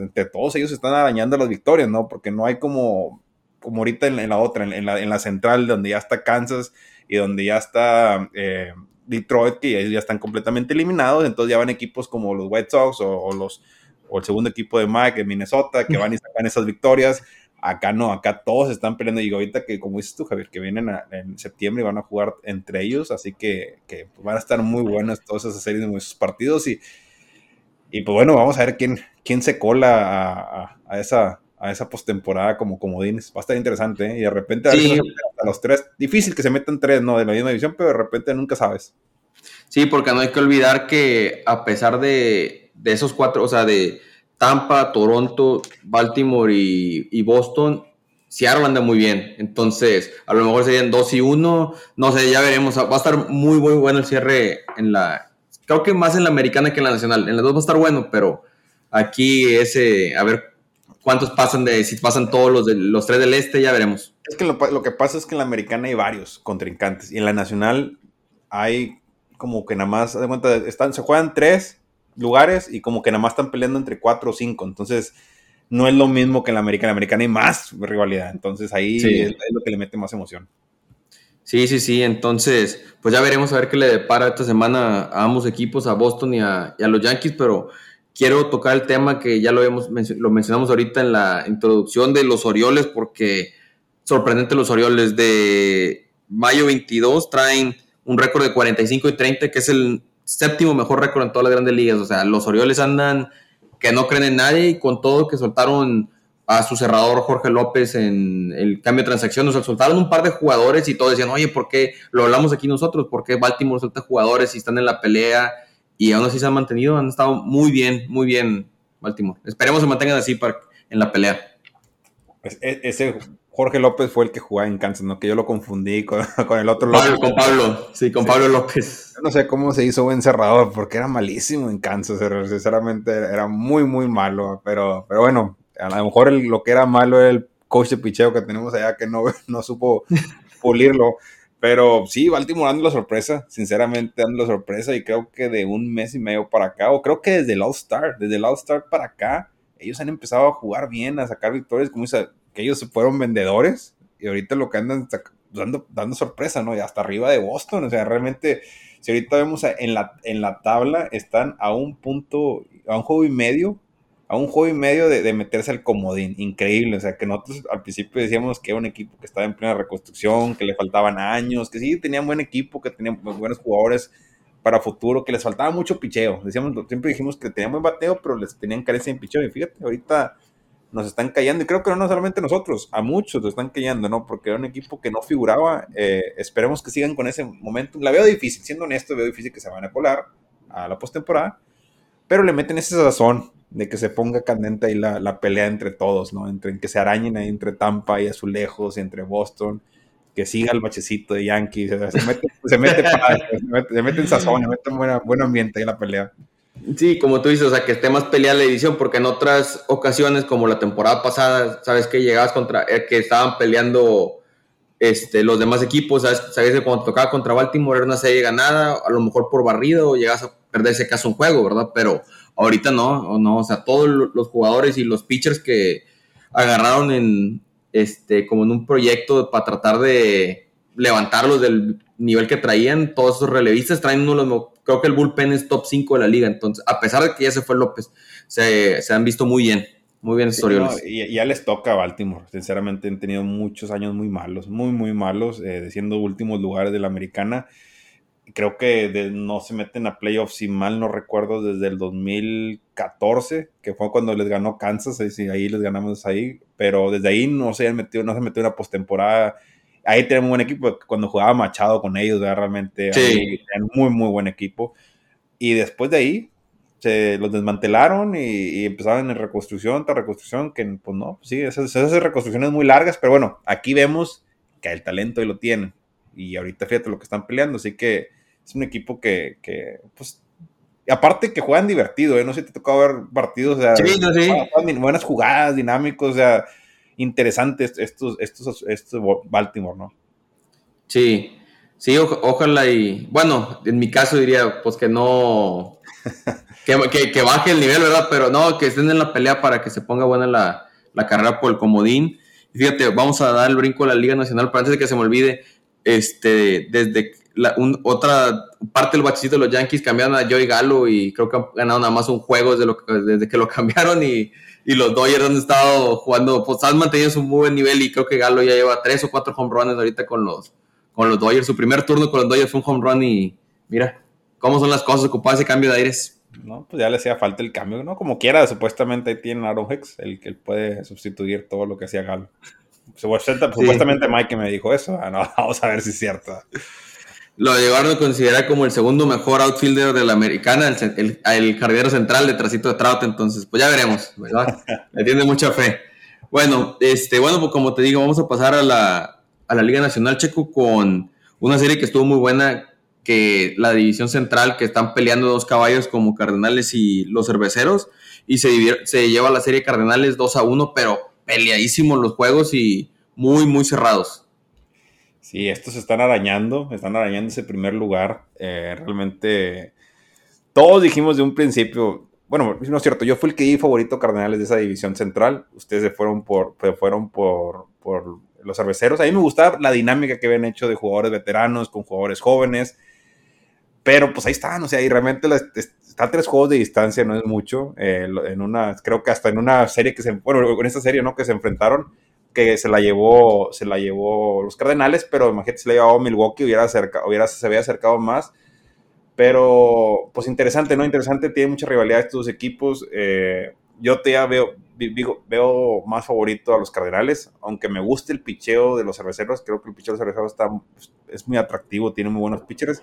entre todos ellos están arañando las victorias, ¿no? Porque no hay como, como ahorita en, la otra, en, la, en la central, donde ya está Kansas y donde ya está eh, Detroit, que ellos ya están completamente eliminados, entonces ya van equipos como los White Sox o, los, o el segundo equipo de Mike en Minnesota, que van y sacan esas victorias. Acá no, acá todos están peleando. Y ahorita que, como dices tú, Javier, que vienen en septiembre y van a jugar entre ellos, así que, que van a estar muy buenas todas esas series de esos partidos. Y, y pues bueno, vamos a ver quién, quién se cola a, a esa, a esa postemporada como comodines. Va a estar interesante, ¿eh? Y de repente a, los tres, difícil que se metan tres, ¿no? De la misma división, pero de repente nunca sabes. Sí, porque no hay que olvidar que a pesar de, esos cuatro, o sea, de Tampa, Toronto, Baltimore y, Boston, Seattle anda muy bien. Entonces, a lo mejor serían dos y uno. No sé, ya veremos. Va a estar muy, muy bueno el cierre en la. Creo que más en la americana que en la nacional. En las dos va a estar bueno, pero aquí ese. A ver cuántos pasan de, si pasan todos los, de, los tres del este, ya veremos. Es que lo, que pasa es que en la americana hay varios contrincantes y en la nacional hay como que nada más, de cuenta, están, se juegan tres lugares y como que nada más están peleando entre cuatro o cinco, entonces no es lo mismo que en la americana, en la americana hay más rivalidad, entonces ahí es, lo que le mete más emoción. Sí, sí, sí. Entonces, pues ya veremos a ver qué le depara esta semana a ambos equipos, a Boston y a, y a los Yankees, pero quiero tocar el tema que ya lo, hemos, lo mencionamos ahorita en la introducción de los Orioles, porque sorprendente los Orioles de mayo 22 traen un récord de 45 y 30, que es el séptimo mejor récord en todas las grandes ligas. O sea, los Orioles andan que no creen en nadie y con todo que soltaron a su cerrador Jorge López en el cambio de transacción, o sea, soltaron un par de jugadores y todos decían, oye, ¿por qué lo hablamos aquí nosotros? ¿Por qué Baltimore suelta jugadores y están en la pelea? y aún así se han mantenido, han estado muy bien, muy bien Baltimore. Esperemos se mantengan así para, en la pelea. E, ese Jorge López fue el que jugaba en Kansas, ¿no? Que yo lo confundí con, el otro Pablo, Con Pablo, sí, con Pablo López. no sé cómo se hizo buen cerrador, porque era malísimo en Kansas, sinceramente era muy, muy malo, pero, pero bueno, a lo mejor lo que era malo era el coach de picheo que tenemos allá que no, no supo pulirlo. Pero sí, Baltimore dando la sorpresa, sinceramente dando la sorpresa y creo que de un mes y medio para acá, o creo que desde el All-Star, desde el All-Star para acá, ellos han empezado a jugar bien, a sacar victorias, como dice, que ellos fueron vendedores y ahorita lo que andan dando, dando sorpresa, ¿no? Y hasta arriba de Boston, o sea, realmente, si ahorita vemos en la, en la tabla, están a un punto, a un juego y medio a un juego y medio de, meterse al comodín. Increíble. O sea, que nosotros al principio decíamos que era un equipo que estaba en plena reconstrucción, que le faltaban años, que sí tenían buen equipo, que tenían buenos jugadores para futuro, que les faltaba mucho picheo. Decíamos, siempre dijimos que tenían buen bateo, pero les tenían carencia en picheo. Y fíjate, ahorita nos están cayendo, y creo que no solamente nosotros, a muchos nos están cayendo, ¿no? Porque era un equipo que no figuraba. Eh, esperemos que sigan con ese momento. La veo difícil, siendo honesto, veo difícil que se van a colar a la postemporada, pero le meten ese sazón de que se ponga candente ahí la, pelea entre todos, ¿no? Entre que se arañen ahí entre Tampa y Azulejos y entre Boston. que siga el bachecito de Yankees. Se mete, se mete, se mete, en sazón, se mete en buena, buen ambiente en la pelea. Sí, como tú dices, o sea, que esté más peleada la edición, porque en otras ocasiones, como la temporada pasada, sabes que llegabas contra, eh, que estaban peleando este, los demás equipos, sabes, sabes que cuando tocaba contra Baltimore era una serie ganada, a lo mejor por barrido, o llegas a perder ese caso un juego, ¿verdad? Pero ahorita no, no, o sea, todos los jugadores y los pitchers que agarraron en, este, como en un proyecto para tratar de levantarlos del nivel que traían, todos esos relevistas traen uno de los, creo que el bullpen es top 5 de la liga, entonces, a pesar de que ya se fue López, se, se han visto muy bien. Muy bien, sí, y ya les toca a Baltimore. Sinceramente, han tenido muchos años muy malos, muy, muy malos, eh, siendo últimos lugares de la americana. Creo que no se meten a playoffs, si mal no recuerdo, desde el 2014, que fue cuando les ganó Kansas, y ahí les ganamos ahí, pero desde ahí no se han metido, no se metió una postemporada. Ahí tenemos un buen equipo, cuando jugaba Machado con ellos, realmente sí. muy, muy buen equipo. Y después de ahí, se los desmantelaron y, empezaron en reconstrucción tras reconstrucción, que pues no, sí, esas, esas, reconstrucciones muy largas, pero bueno, aquí vemos que el talento y lo tienen. Y ahorita fíjate lo que están peleando, así que es un equipo que, que pues, aparte que juegan divertido, ¿eh? no sé si te tocó ver partidos, o sea, buenas jugadas, dinámicos, o sea, interesantes estos, estos, estos Baltimore, ¿no? Sí, sí, ojalá y, bueno, en mi caso diría, pues que no, que, baje el nivel, ¿verdad? Pero no, que estén en la pelea para que se ponga buena la, carrera por el comodín. fíjate, vamos a dar el brinco a la Liga Nacional, pero antes de que se me olvide, este, desde la, otra parte del bachito de los Yankees cambiaron a Joey Galo y creo que han ganado nada más un juego desde, lo, desde que lo cambiaron y, los Dodgers han estado jugando, pues han mantenido su muy buen nivel y creo que Galo ya lleva tres o cuatro home runs ahorita con los, con los Dodgers. Su primer turno con los Dodgers fue un home run y mira cómo son las cosas, ocupar ese cambio de aires. ¿no? Pues ya le hacía falta el cambio, ¿no? Como quiera, supuestamente ahí tiene Aaron Hex, el que puede sustituir todo lo que hacía Galo. Supuestamente, Mike me dijo eso. Ah, vamos a ver si es cierto. Lo llevaron a considerar como el segundo mejor outfielder de la americana, el, el, jardinero central detrásito de Trout, entonces pues ya veremos, ¿verdad? Le tiene mucha fe. Bueno, este, bueno, pues como te digo, vamos a pasar a la, a la Liga Nacional Checo con una serie que estuvo muy buena que la división central, que están peleando dos caballos como Cardenales y los Cerveceros, y se, se lleva la serie Cardenales 2 a 1, pero peleadísimos los juegos y muy, muy cerrados. Sí, estos están arañando, están arañando ese primer lugar. Eh, realmente, todos dijimos de un principio, bueno, no es cierto, yo fui el que di favorito Cardenales de esa división central, ustedes se fueron por, fueron por, por los cerveceros. A mí me gustaba la dinámica que habían hecho de jugadores veteranos con jugadores jóvenes. Pero pues ahí están, o sea, y realmente está tres juegos de distancia, no es mucho. Eh, en una, creo que hasta en una serie que se, bueno, en esta serie, ¿no? Que se enfrentaron, que se la llevó, se la llevó los Cardenales, pero imagínate si le llevaba Milwaukee, hubiera, acerca, hubiera se había acercado más. Pero, pues interesante, ¿no? Interesante, tiene mucha rivalidad estos dos equipos. Eh, yo te ya veo, veo más favorito a los Cardenales, aunque me guste el picheo de los cerveceros, creo que el picheo de los cerveceros está, es muy atractivo, tiene muy buenos pitchers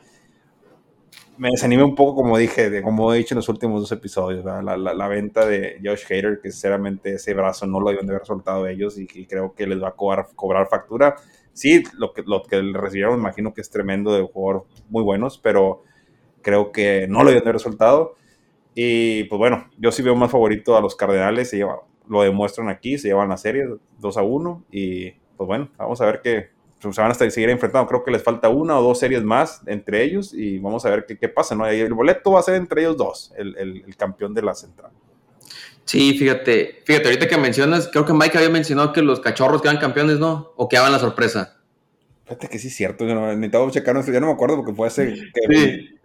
me desanimé un poco, como dije, de, como he dicho en los últimos dos episodios, la, la, venta de Josh Hader, que sinceramente ese brazo no lo habían de haber soltado ellos y, creo que les va a cobrar, cobrar factura. Sí, lo que, lo que recibieron, imagino que es tremendo de jugador muy buenos, pero creo que no lo habían de haber soltado. Y pues bueno, yo sí veo más favorito a los Cardenales, se lleva, lo demuestran aquí, se llevan la serie 2 a 1 y pues bueno, vamos a ver qué, se van a seguir enfrentando. Creo que les falta una o dos series más entre ellos y vamos a ver qué, pasa. ¿no? el boleto va a ser entre ellos dos, el, campeón de la central. Sí, fíjate, fíjate, ahorita que mencionas, creo que Mike había mencionado que los cachorros quedan campeones, ¿no? O que hagan la sorpresa. Fíjate que sí es cierto, yo no, necesitaba checar, ya no me acuerdo porque fue hace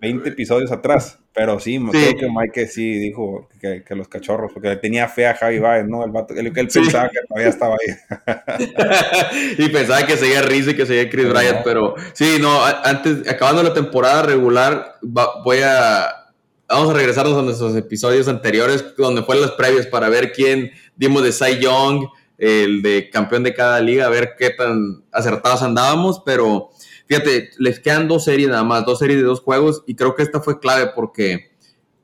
20 episodios atrás, pero sí, creo que Mike sí dijo que, los cachorros, porque tenía fe a Javi Baez, ¿no? El vato, él, pensaba que todavía estaba ahí. y pensaba que seguía Rizzo y que seguía Chris Bryant, pero sí, no, antes, acabando la temporada regular, voy a, vamos a regresarnos a nuestros episodios anteriores, donde fueron las previas para ver quién dimos de Cy Young, el de campeón de cada liga, a ver qué tan acertados andábamos, pero fíjate, les quedan dos series nada más, dos series de dos juegos, y creo que esta fue clave porque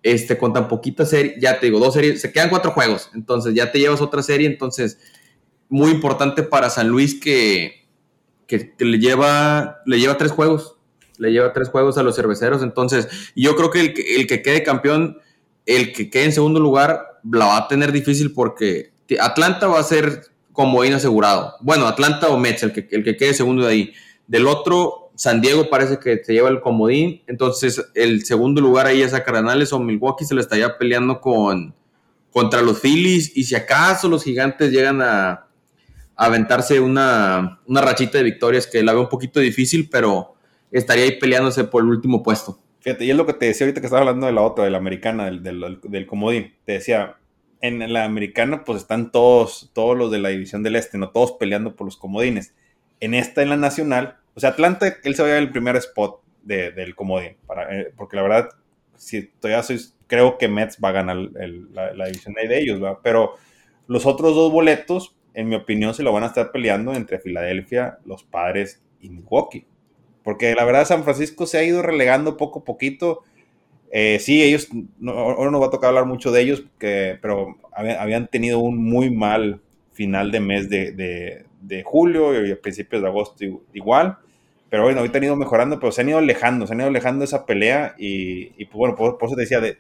este, con tan poquita serie, ya te digo, dos series, se quedan cuatro juegos, entonces ya te llevas otra serie, entonces muy importante para San Luis que, que, le, lleva, le lleva tres juegos. Le lleva tres juegos a los cerveceros. Entonces, yo creo que el, el que quede campeón, el que quede en segundo lugar, la va a tener difícil porque Atlanta va a ser como asegurado. Bueno, Atlanta o Mets, el que, el que quede segundo de ahí. Del otro, San Diego parece que se lleva el comodín. Entonces, el segundo lugar ahí es a Cardenales o Milwaukee se le estaría peleando con, contra los Phillies. Y si acaso los gigantes llegan a, aventarse una, una, rachita de victorias que la veo un poquito difícil, pero estaría ahí peleándose por el último puesto. Fíjate, y es lo que te decía ahorita que estaba hablando de la otra, de la americana, del, del, del comodín. Te decía, en la americana pues están todos, todos los de la división del este, ¿no? Todos peleando por los comodines. En esta, en la nacional, o sea, Atlanta, él se va a el primer spot del comodín, para, eh, porque la verdad, si todavía soy, creo que Mets va a ganar la, división de ellos, ¿va? Pero los otros dos boletos, en mi opinión, se lo van a estar peleando entre Filadelfia, los Padres y Milwaukee. Porque la verdad San Francisco se ha ido relegando poco a poquito eh, sí, ellos, ahora no va a tocar hablar mucho de ellos, que, pero habían tenido un muy mal final de mes de, julio y a principios de agosto igual. Pero bueno, ahorita han ido mejorando, pero se han ido alejando, se han ido alejando esa pelea y, pues bueno, por, eso te decía, de,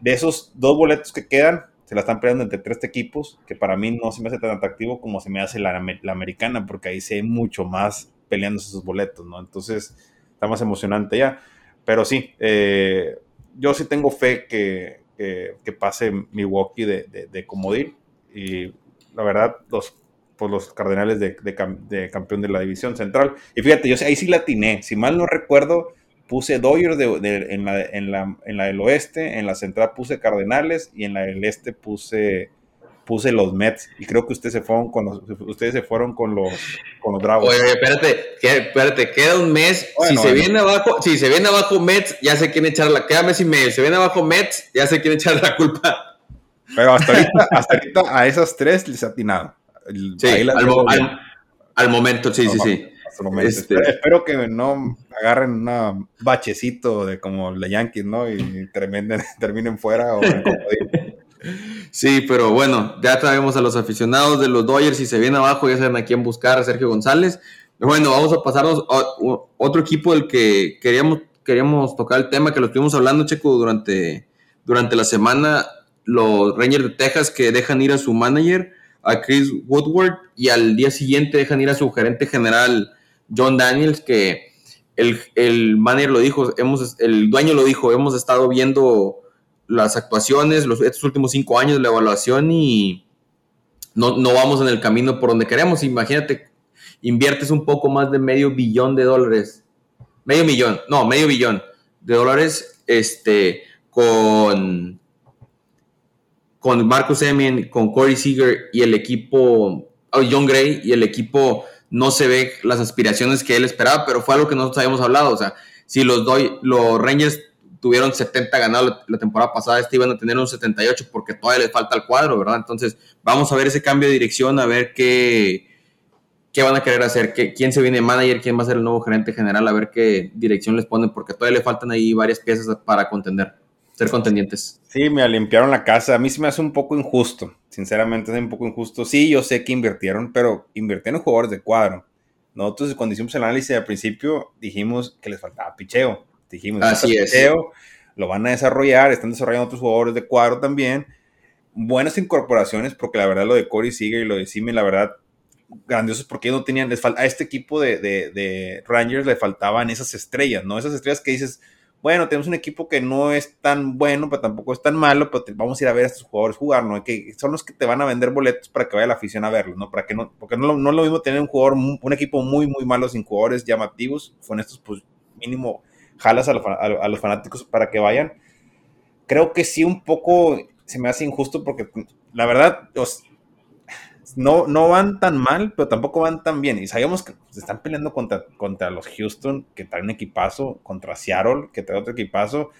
de esos dos boletos que quedan, se la están peleando entre tres equipos, que para mí no se me hace tan atractivo como se me hace la, la americana, porque ahí se hay mucho más peleándose esos boletos, ¿no? Entonces, está más emocionante ya. Pero sí, eh, yo sí tengo fe que, que, pase Milwaukee de, de, comodín. Y la verdad, los, pues los Cardenales de, de, campeón de la división central. Y fíjate, yo ahí sí la atiné. Si mal no recuerdo, puse Dodgers en, la, en, la, en la del oeste, en la central puse Cardenales y en la del este puse puse los Mets y creo que ustedes se fueron con los, ustedes se fueron con los, con los Bravos. Oye, espérate, espérate, queda un mes. si se viene abajo, si se viene abajo Mets, ya sé quién echar la, queda mes y medio. Se viene abajo Mets, ya sé quién echar la culpa. Pero hasta ahorita, hasta ahorita a esas tres les ha atinado. Sí, al, momento, sí, sí, sí. Este... Espero, que no agarren un bachecito de como la Yankees, ¿no? Y terminen, terminen fuera o Sí, pero bueno, ya traemos a los aficionados de los Dodgers y se viene abajo, ya saben a quién buscar, a Sergio González. Bueno, vamos a pasarnos a otro equipo del que queríamos, queríamos tocar el tema, que lo estuvimos hablando, Checo, durante, durante la semana, los Rangers de Texas que dejan ir a su manager, a Chris Woodward, y al día siguiente dejan ir a su gerente general, John Daniels, que el, el manager lo dijo, hemos, el dueño lo dijo, hemos estado viendo las actuaciones, los, estos últimos cinco años, la evaluación y no, no vamos en el camino por donde queremos. Imagínate, inviertes un poco más de medio billón de dólares, medio millón, no, medio billón de dólares este, con, con Marcus Emien, con Corey Seager y el equipo, oh, John Gray y el equipo no se ve las aspiraciones que él esperaba, pero fue algo que nosotros habíamos hablado. O sea, si los, doy, los Rangers tuvieron 70 ganados la, temporada pasada, este iban a tener un 78 porque todavía les falta el cuadro, ¿verdad? Entonces, vamos a ver ese cambio de dirección, a ver qué, qué van a querer hacer, qué, quién se viene manager, quién va a ser el nuevo gerente general, a ver qué dirección les ponen, porque todavía le faltan ahí varias piezas para contender, ser contendientes. Sí, me limpiaron la casa. A mí se me hace un poco injusto, sinceramente es un poco injusto. Sí, yo sé que invirtieron, pero invirtieron jugadores de cuadro. Nosotros cuando hicimos el análisis al principio dijimos que les faltaba picheo Dijimos, Así es. lo van a desarrollar, están desarrollando otros jugadores de cuadro también. Buenas incorporaciones, porque la verdad lo de Corey sigue y lo de Simi, la verdad, grandiosos porque no tenían, les a este equipo de, de, Rangers le faltaban esas estrellas, ¿no? Esas estrellas que dices, bueno, tenemos un equipo que no es tan bueno, pero tampoco es tan malo, pero vamos a ir a ver a estos jugadores jugar, ¿no? Que son los que te van a vender boletos para que vaya la afición a verlos, ¿no? Para que no, porque no, no es lo mismo tener un jugador, un equipo muy, muy malo sin jugadores llamativos, con estos, pues, mínimo jalas a, los fanáticos para que vayan. Creo que sí un poco se me hace injusto porque la verdad no, no van tan mal, pero tampoco van tan bien. Y sabemos que se están peleando contra, contra los Houston, que traen equipazo, contra Seattle, que trae otro equipazo.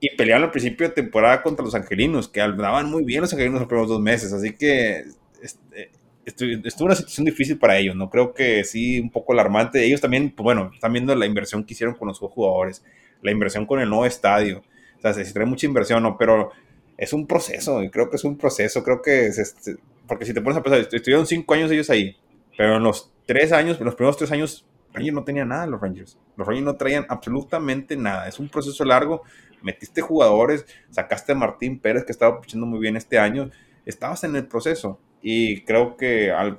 Y pelearon al principio de temporada contra los angelinos, que andaban muy bien los angelinos los primeros dos meses. Así que este, estuvo una situación difícil para ellos, ¿no? Creo que sí, un poco alarmante. Ellos también, pues bueno, están viendo la inversión que hicieron con los jugadores, la inversión con el nuevo estadio. O sea, se, trae mucha inversión, ¿no? Pero es un proceso, y creo que es un proceso, creo que es este, porque si te pones a pensar, estuvieron cinco años ellos ahí, Pero en los tres años, en los primeros tres años, Rangers no tenía nada, los Rangers. Los Rangers no traían absolutamente nada. Es un proceso largo. Metiste jugadores, sacaste a Martín Pérez, que estaba pichando muy bien este año. Estabas en el proceso. Y creo que al,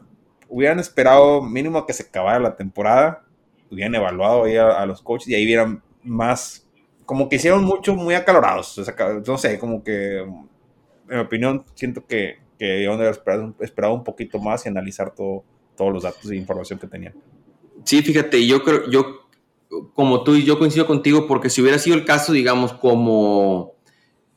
hubieran esperado mínimo que se acabara la temporada, hubieran evaluado ahí a, los coaches y ahí vieran más, como que hicieron mucho muy acalorados. no sé, como que, en mi opinión, siento que, que debieron haber esperado, un poquito más y analizar todo, todos los datos e información que tenían. Sí, fíjate, yo creo, yo, como tú y yo coincido contigo, porque si hubiera sido el caso, digamos, como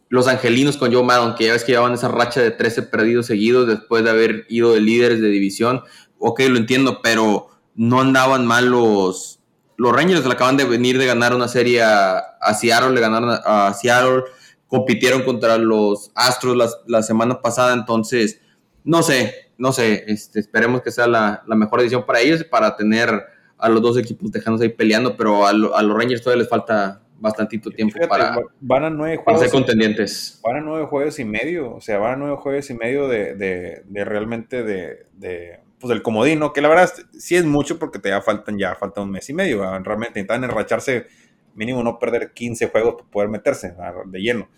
los angelinos con Joe Maddon, que ya ves que llevaban esa racha de 13 perdidos seguidos después de haber ido de líderes de división, ok, lo entiendo, pero no andaban mal los, los Rangers, le acaban de venir de ganar una serie a, Seattle, le ganaron a, Seattle, compitieron contra los Astros la, semana pasada, entonces, no sé, no sé, este, esperemos que sea la, mejor decisión para ellos, para tener a los dos equipos dejándose ahí peleando, pero a los Rangers todavía les falta bastantito tiempo para, van a nueve juegos, ser contendientes. Van a nueve juegos y medio, o sea, van a nueve juegos y medio de, de, de realmente de, de, pues del comodino, que la verdad sí es mucho porque te ya faltan ya falta un mes y medio, realmente intentan enracharse mínimo no perder 15 juegos para poder meterse de lleno.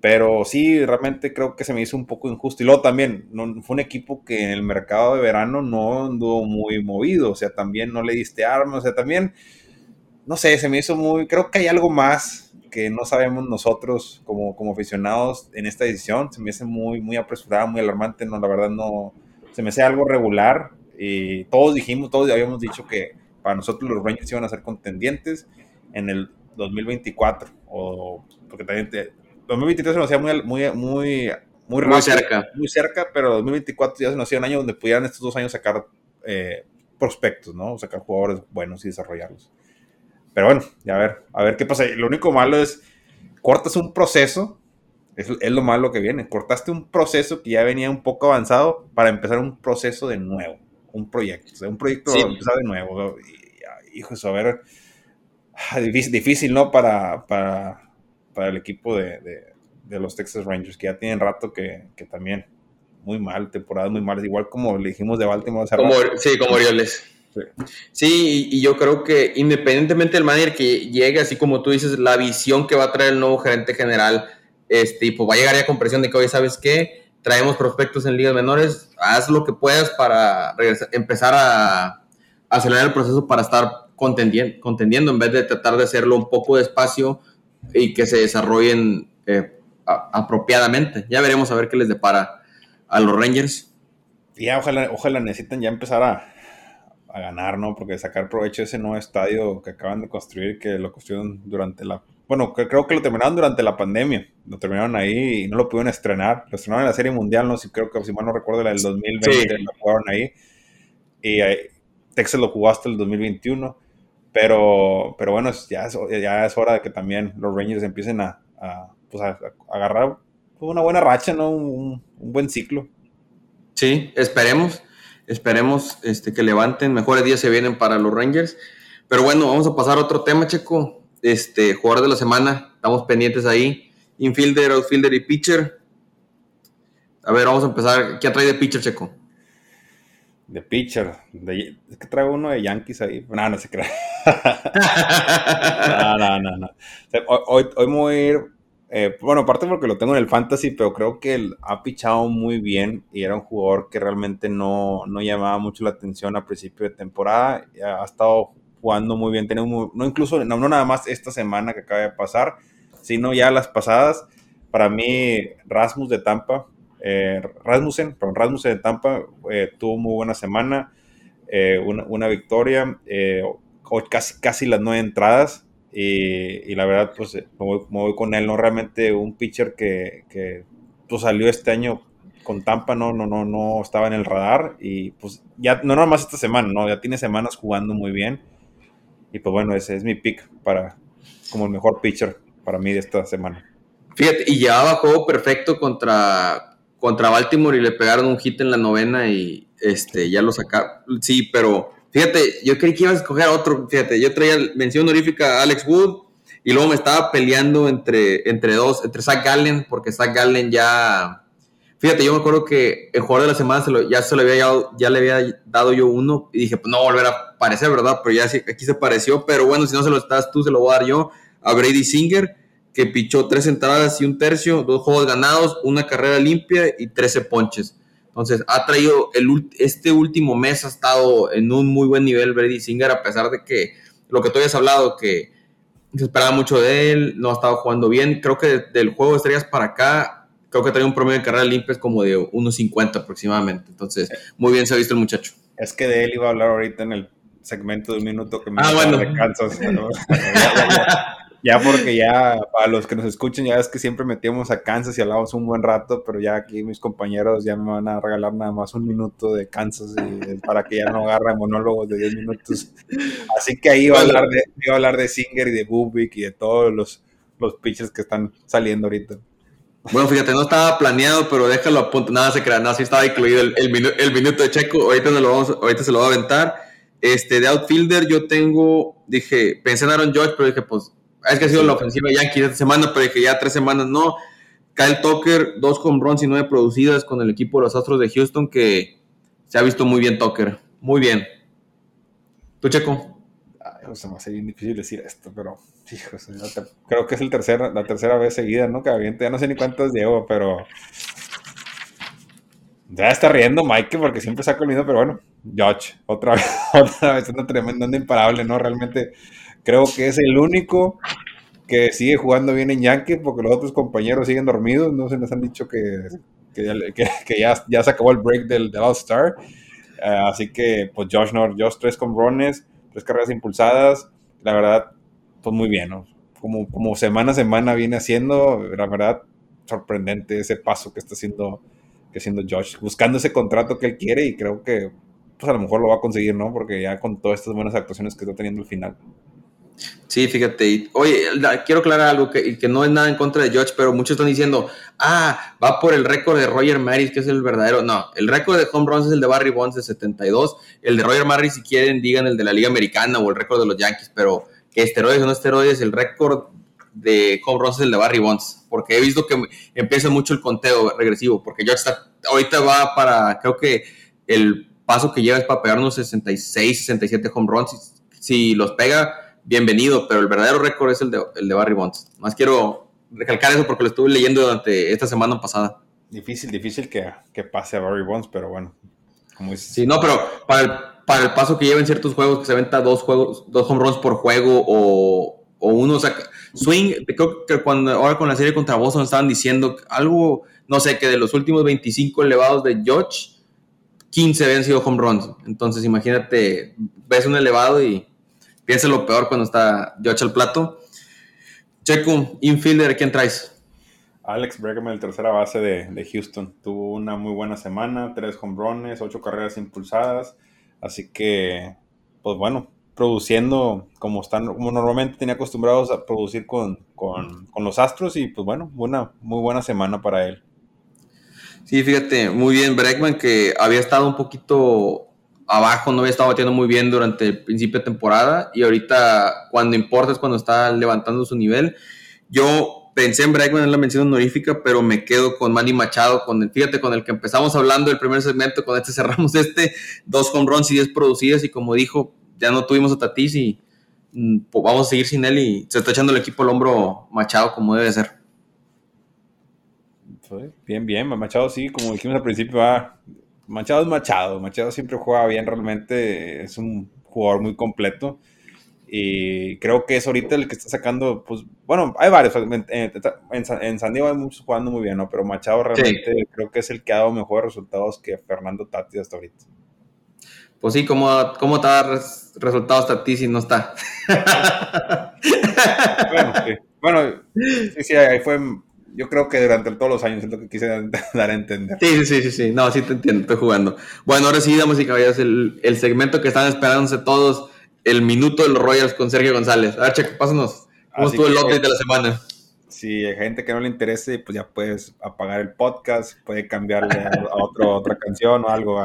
Pero sí, realmente creo que se me hizo un poco injusto. Y luego también, no, fue un equipo que en el mercado de verano no anduvo muy movido. O sea, también no le diste armas. O sea, también no sé, se me hizo muy, creo que hay algo más que no sabemos nosotros como, como aficionados en esta edición. Se me hace muy, muy apresurada, muy alarmante, no, la verdad no, se me hace algo regular. Y todos dijimos, todos habíamos dicho que para nosotros los Rangers iban a ser contendientes en el 2024, o porque también 2023 se nos hacía muy, muy, muy, muy, muy cerca. Muy cerca, pero 2024 ya se nos hacía un año donde pudieran estos dos años sacar eh, prospectos, ¿no? Sacar jugadores buenos y desarrollarlos. Pero bueno, ya a ver, a ver qué pasa. Lo único malo es, cortas un proceso, es, lo malo que viene, cortaste un proceso que ya venía un poco avanzado para empezar un proceso de nuevo, un proyecto, o sea, un proyecto empezar de nuevo. hijo, eso, a ver, ah, difícil, difícil ¿no? Para, para, para el equipo de, de, los Texas Rangers, que ya tienen rato que, que también muy mal, temporadas muy malas, igual como le dijimos de Baltimore. Como, sí, como Orioles. Sí. y yo creo que independientemente del manager que llegue, así como tú dices, la visión que va a traer el nuevo gerente general, este, pues va a llegar ya con presión de que hoy sabes qué, traemos prospectos en ligas menores, haz lo que puedas para empezar a, acelerar el proceso para estar contendiendo, contendiendo en vez de tratar de hacerlo un poco despacio y que se desarrollen eh, apropiadamente. Ya veremos a ver qué les depara a los Rangers. Ya, ojalá, ojalá necesitan ya empezar a, a ganar, ¿no? Porque sacar provecho de ese nuevo estadio que acaban de construir, que lo construyeron durante la... Bueno, creo que lo terminaron durante la pandemia. Lo terminaron ahí y no lo pudieron estrenar. Lo estrenaron en la Serie Mundial, no sé, creo que si mal no recuerdo, la del 2020 lo jugaron ahí. Y Texas lo jugó hasta el 2021. Pero, pero bueno, ya es, ya es hora de que también los Rangers empiecen a, pues a, agarrar una buena racha, ¿no? un buen ciclo. Sí, esperemos. Esperemos este, que levanten. Mejores días se vienen para los Rangers. Pero bueno, vamos a pasar a otro tema, Checo. Este, jugador de la semana. Estamos pendientes ahí. Infielder, outfielder y pitcher. A ver, vamos a empezar. ¿Quién trae de pitcher, Checo? De pitcher. es que traigo uno de Yankees ahí. No, no se cree. no, no, no, no. Hoy, hoy voy a ir eh, bueno, aparte porque lo tengo en el fantasy, pero creo que él ha pichado muy bien y era un jugador que realmente no, no llamaba mucho la atención a principio de temporada. Ha estado jugando muy bien, no incluso, no, nada más esta semana que acaba de pasar, sino ya las pasadas. Para mí, Rasmus de Tampa, eh, Rasmussen, perdón, Rasmussen de Tampa eh, tuvo muy buena semana, una, una, victoria, casi, casi las nueve entradas. Y, la verdad, pues me voy, con él, no realmente un pitcher que, que pues, salió este año con Tampa, no, no, no, no estaba en el radar. Y pues ya, no nada más esta semana, no, ya tiene semanas jugando muy bien. Y pues bueno, ese es mi pick para como el mejor pitcher para mí de esta semana. Fíjate, y llevaba juego perfecto contra, contra Baltimore y le pegaron un hit en la novena y este ya lo sacaron. Sí, pero Fíjate, yo creí que ibas a escoger otro. Fíjate, yo traía mención honorífica a Alex Wood y luego me estaba peleando entre, entre dos, entre Zach Gallen, porque Zach Gallen ya Fíjate, yo me acuerdo que el jugador de la semana ya se lo había ya le había dado yo uno y dije, pues no volver a aparecer, ¿verdad? Pero ya aquí se pareció, pero bueno, si no se lo estás tú, se lo voy a dar yo a Brady Singer, que pichó tres entradas y un tercio, dos juegos ganados, una carrera limpia y 13 ponches. Entonces, ha traído, el, este último mes ha estado en un muy buen nivel Brady Singer, a pesar de que lo que tú habías hablado, que se esperaba mucho de él, no ha estado jugando bien. Creo que del juego de estrellas para acá creo que trae un promedio de carrera limpia como de 1.50 aproximadamente. Entonces, muy bien se ha visto el muchacho. Es que de él iba a hablar ahorita en el segmento de un minuto que me ah, bueno. de Kansas. ya, porque ya, para los que nos escuchen, ya es que siempre metíamos a Kansas y hablamos un buen rato, pero ya aquí mis compañeros ya me van a regalar nada más un minuto de Kansas para que ya no agarre monólogos de 10 minutos. Así que ahí iba a hablar de, iba a hablar de Singer y de Bubik y de todos los, los pitchers que están saliendo ahorita. Bueno, fíjate, no estaba planeado, pero déjalo a punto. Nada se crea, nada, sí estaba incluido el, el, minuto de Checo. Ahorita, se lo vamos, ahorita se lo voy a aventar. Este, de outfielder, yo tengo, dije, pensé en Aaron George, pero dije, pues, es que ha sido la ofensiva de Yankees esta semana, pero dije, ya tres semanas no. Kyle Tucker, dos home runs y nueve producidas con el equipo de los Astros de Houston, que se ha visto muy bien Tucker. Muy bien. ¿Tú, Checo? se me hace bien difícil decir esto, pero creo que es el tercer, la tercera vez seguida, ¿no? Que aviente, ya no sé ni cuántos llevo, pero ya está riendo Mike porque siempre saca el mismo, pero bueno, George, otra vez, otra vez, una tremenda, imparable, ¿no? Realmente creo que es el único que sigue jugando bien en Yankees porque los otros compañeros siguen dormidos, no se les han dicho que, que, ya, ya, se acabó el break del, All-Star. Eh, así que, pues Josh, no, Josh tres con rones tres carreras impulsadas, la verdad, pues muy bien, ¿no? Como, como semana a semana viene haciendo, la verdad, sorprendente ese paso que está haciendo, que haciendo Josh, buscando ese contrato que él quiere y creo que pues a lo mejor lo va a conseguir, ¿no? Porque ya con todas estas buenas actuaciones que está teniendo al final. Sí, fíjate. Oye, quiero aclarar algo que, que, no es nada en contra de George, pero muchos están diciendo, ah, va por el récord de Roger Maris, que es el verdadero. No, el récord de home runs es el de Barry Bonds de 72. El de Roger Maris, si quieren, digan el de la Liga Americana o el récord de los Yankees, pero que esteroides o no esteroides, el récord de home runs es el de Barry Bonds, porque he visto que empieza mucho el conteo regresivo, porque George está, ahorita va para, creo que el paso que lleva es para pegar unos 66, 67 home runs. si los pega, bienvenido, pero el verdadero récord es el de, el de Barry Bonds. Más quiero recalcar eso porque lo estuve leyendo durante esta semana pasada. Difícil, difícil que, que pase a Barry Bonds, pero bueno, como dices. Sí, no, pero para el, para el paso que lleva en ciertos juegos, que se venta dos juegos, dos home runs por juego o, o uno, o sea, swing, creo que cuando ahora con la serie contra Boston estaban diciendo algo, no sé, que de los últimos 25 elevados de George, 15 habían sido home runs. Entonces, imagínate, ves un elevado y piensa lo peor cuando está George al plato. Checo, infielder, ¿quién traes? Alex Bregman, el tercera base de, Houston. Tuvo una muy buena semana, tres home runs, ocho carreras impulsadas. Así que, pues bueno, produciendo como están, como normalmente tenía acostumbrados a producir con, con, con los Astros. Y pues bueno, una muy buena semana para él. Sí, fíjate, muy bien Bregman, que había estado un poquito abajo no había estado batiendo muy bien durante el principio de temporada y ahorita cuando importa es cuando está levantando su nivel. Yo pensé en Bregman en la mención honorífica, pero me quedo con Manny Machado, con el, fíjate, con el que empezamos hablando el primer segmento, con este cerramos este, dos home runs y diez producidas y como dijo, ya no tuvimos a Tatis y mm, pues vamos a seguir sin él y se está echando el equipo al hombro Machado como debe ser. Bien, bien, Machado sí, como dijimos al principio, va Machado es Machado. Machado siempre juega bien, realmente es un jugador muy completo. Y creo que es ahorita el que está sacando, pues, bueno, hay varios. En, San Diego hay muchos jugando muy bien, ¿no? Pero Machado realmente creo que es el que ha dado mejores resultados que Fernando Tati hasta ahorita. Pues sí, ¿cómo, cómo te da resultados Tati si no está? bueno, sí. Bueno, sí, sí, ahí fue yo creo que durante todos los años es lo que quise dar a entender. Sí, sí, sí, sí, no, sí te entiendo, estoy jugando. Bueno, ahora sí, damas y caballeros, el, el segmento que están esperándose todos, el minuto de los Royals con Sergio González. A ver, Checo, pásanos. ¿Cómo estuvo el update de la semana? Si hay gente que no le interese, pues ya puedes apagar el podcast, puede cambiarle a otro, otra canción o algo.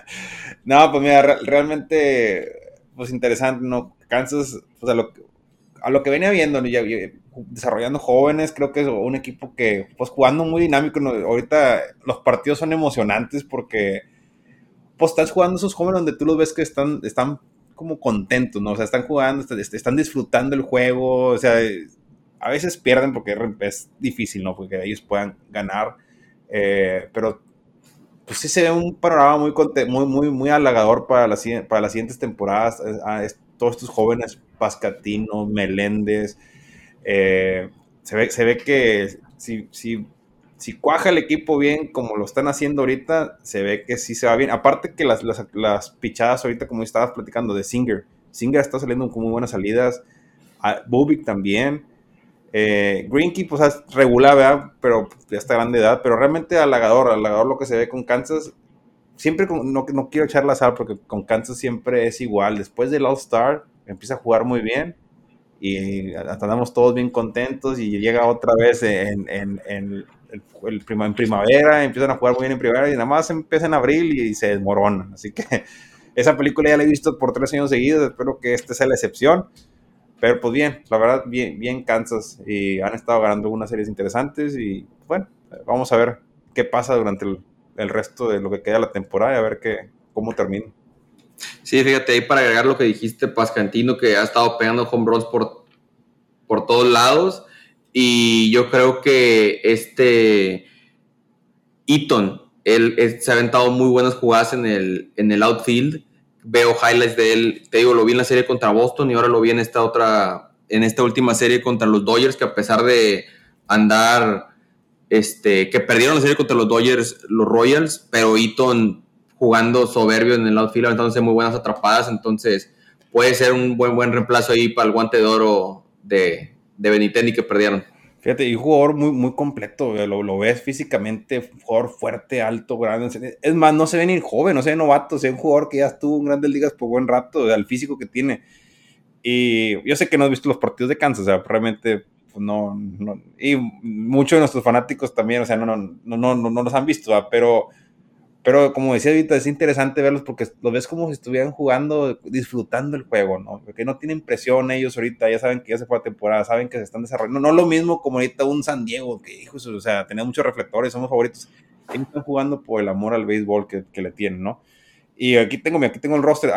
no, pues mira, realmente, pues interesante, ¿no? Kansas, o sea, lo, a lo que venía viendo, desarrollando jóvenes, creo que es un equipo que, pues jugando muy dinámico, ahorita los partidos son emocionantes porque, pues estás jugando esos jóvenes donde tú los ves que están, están como contentos, ¿no? O sea, están jugando, están disfrutando el juego, o sea, a veces pierden porque es difícil, ¿no? Porque ellos puedan ganar, eh, pero pues sí se ve un panorama muy, muy, muy, muy halagador para, las, para las siguientes temporadas. todos estos jóvenes, Pascatino, Meléndez, eh, se, ve, se ve que si, si, si cuaja el equipo bien como lo están haciendo ahorita, se ve que sí se va bien. Aparte que las, las, las pichadas ahorita, como estabas platicando, de Singer. Singer está saliendo con muy buenas salidas. Bubik también. Eh, Greenkey, pues es regular, ¿verdad? Pero ya está grande edad, pero realmente halagador, halagador lo que se ve con Kansas. Siempre, no, no quiero echar la sal porque con Kansas siempre es igual. Después del All-Star, empieza a jugar muy bien y andamos todos bien contentos y llega otra vez en, en, en, el, prima, en primavera, empiezan a jugar muy bien en primavera y nada más empieza en abril y, se desmoronan. Así que esa película ya la he visto por tres años seguidos, espero que esta sea la excepción. Pero pues bien, la verdad, bien, bien Kansas y han estado ganando algunas series interesantes y bueno, vamos a ver qué pasa durante el, resto de lo que queda la temporada y a ver qué, cómo termina. Sí, fíjate, ahí para agregar lo que dijiste, Pascantino, que ha estado pegando home runs por, por todos lados y yo creo que este Eaton, él, se ha aventado muy buenas jugadas en el, en el outfield veo highlights de él. Te digo, lo vi en la serie contra Boston y ahora lo vi en esta otra, en esta última serie contra los Dodgers, que a pesar de andar, este, que perdieron la serie contra los Dodgers, los Royals, pero Eaton jugando soberbio en el outfield, aventándose muy buenas atrapadas, entonces puede ser un buen, buen reemplazo ahí para el guante de oro de, de Benitendi que perdieron. Fíjate, y un jugador muy, muy completo, lo, lo, ves físicamente, jugador fuerte, alto, grande. Es más, no se ve ni joven, no se ve novato, se ve un jugador que ya estuvo en grandes ligas por buen rato, al físico que tiene. Y yo sé que no has visto los partidos de Kansas, o sea, realmente pues, no, no, y muchos de nuestros fanáticos también, o sea, no, no, no, no, no, los han visto, pero pero como decía ahorita, es interesante verlos porque los ves como si estuvieran jugando, disfrutando el juego, ¿no? Porque no tienen presión ellos ahorita, ya saben que ya se fue la temporada, saben que se están desarrollando. No, lo mismo como ahorita un San Diego, que hijos, o sea, tenía muchos reflectores, somos favoritos. Ellos están jugando por el amor al béisbol que, que le tienen, ¿no? Y aquí tengo, aquí tengo el roster.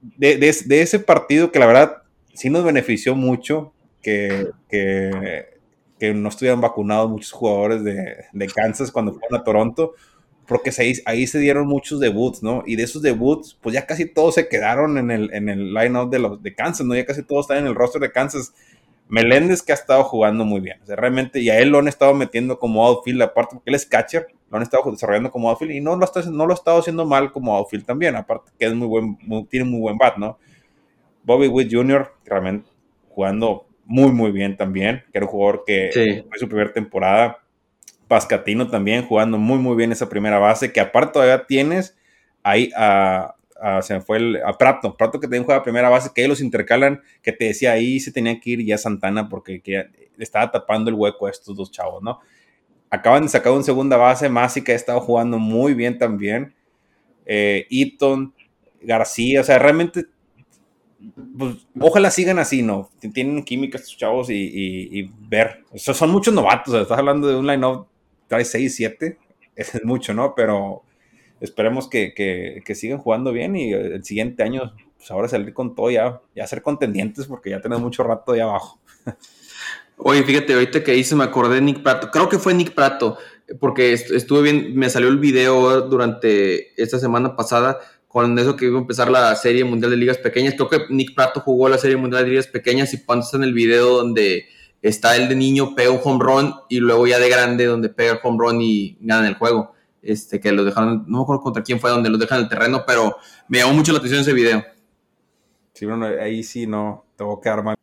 De, de, de, ese partido que la verdad sí nos benefició mucho que, que, que no estuvieran vacunados muchos jugadores de, de Kansas cuando fueron a Toronto porque ahí, se dieron muchos debuts, ¿no? Y de esos debuts, pues ya casi todos se quedaron en el, en el line-up de, los, de Kansas, ¿no? Ya casi todos están en el roster de Kansas. Meléndez que ha estado jugando muy bien, o sea, realmente, y a él lo han estado metiendo como outfield, aparte porque él es catcher, lo han estado desarrollando como outfield y no lo, está, no lo ha estado haciendo mal como outfield también, aparte que es muy buen, tiene muy buen bat, ¿no? Bobby Witt Jr., realmente jugando muy, muy bien también, que era un jugador que fue su primera temporada, Pascatino también jugando muy, muy bien esa primera base, que aparte todavía tienes ahí a, se fue a Prato, Prato que también juega primera base, que ellos los intercalan, que te decía ahí se tenía que ir ya Santana porque que estaba tapando el hueco a estos dos chavos, ¿no? Acaban de sacar un segunda base, Masi que ha estado jugando muy bien también, eh, Eaton, García, o sea, realmente pues, ojalá sigan así, ¿no? Tienen química estos chavos y, ver. son muchos novatos, estás hablando de un line-up trae 6, 7, es mucho, ¿no? Pero esperemos que, sigan jugando bien y el siguiente año, pues ahora salir con todo ya, ya ser contendientes porque ya tenemos mucho rato ahí abajo. Oye, fíjate, ahorita que hice me acordé de Nick Prato, creo que fue Nick Prato, porque estuve bien, me salió el video durante esta semana pasada con eso que iba a empezar la Serie Mundial de Ligas Pequeñas. Creo que Nick Prato jugó la Serie Mundial de Ligas Pequeñas y está en el video donde está el de niño, pega un home run y luego ya de grande donde pega el home run y gana el juego. Este, que los dejaron, no me acuerdo contra quién fue donde los dejan en el terreno, pero me llamó mucho la atención ese video. Sí, bueno, ahí sí no, tengo que armar.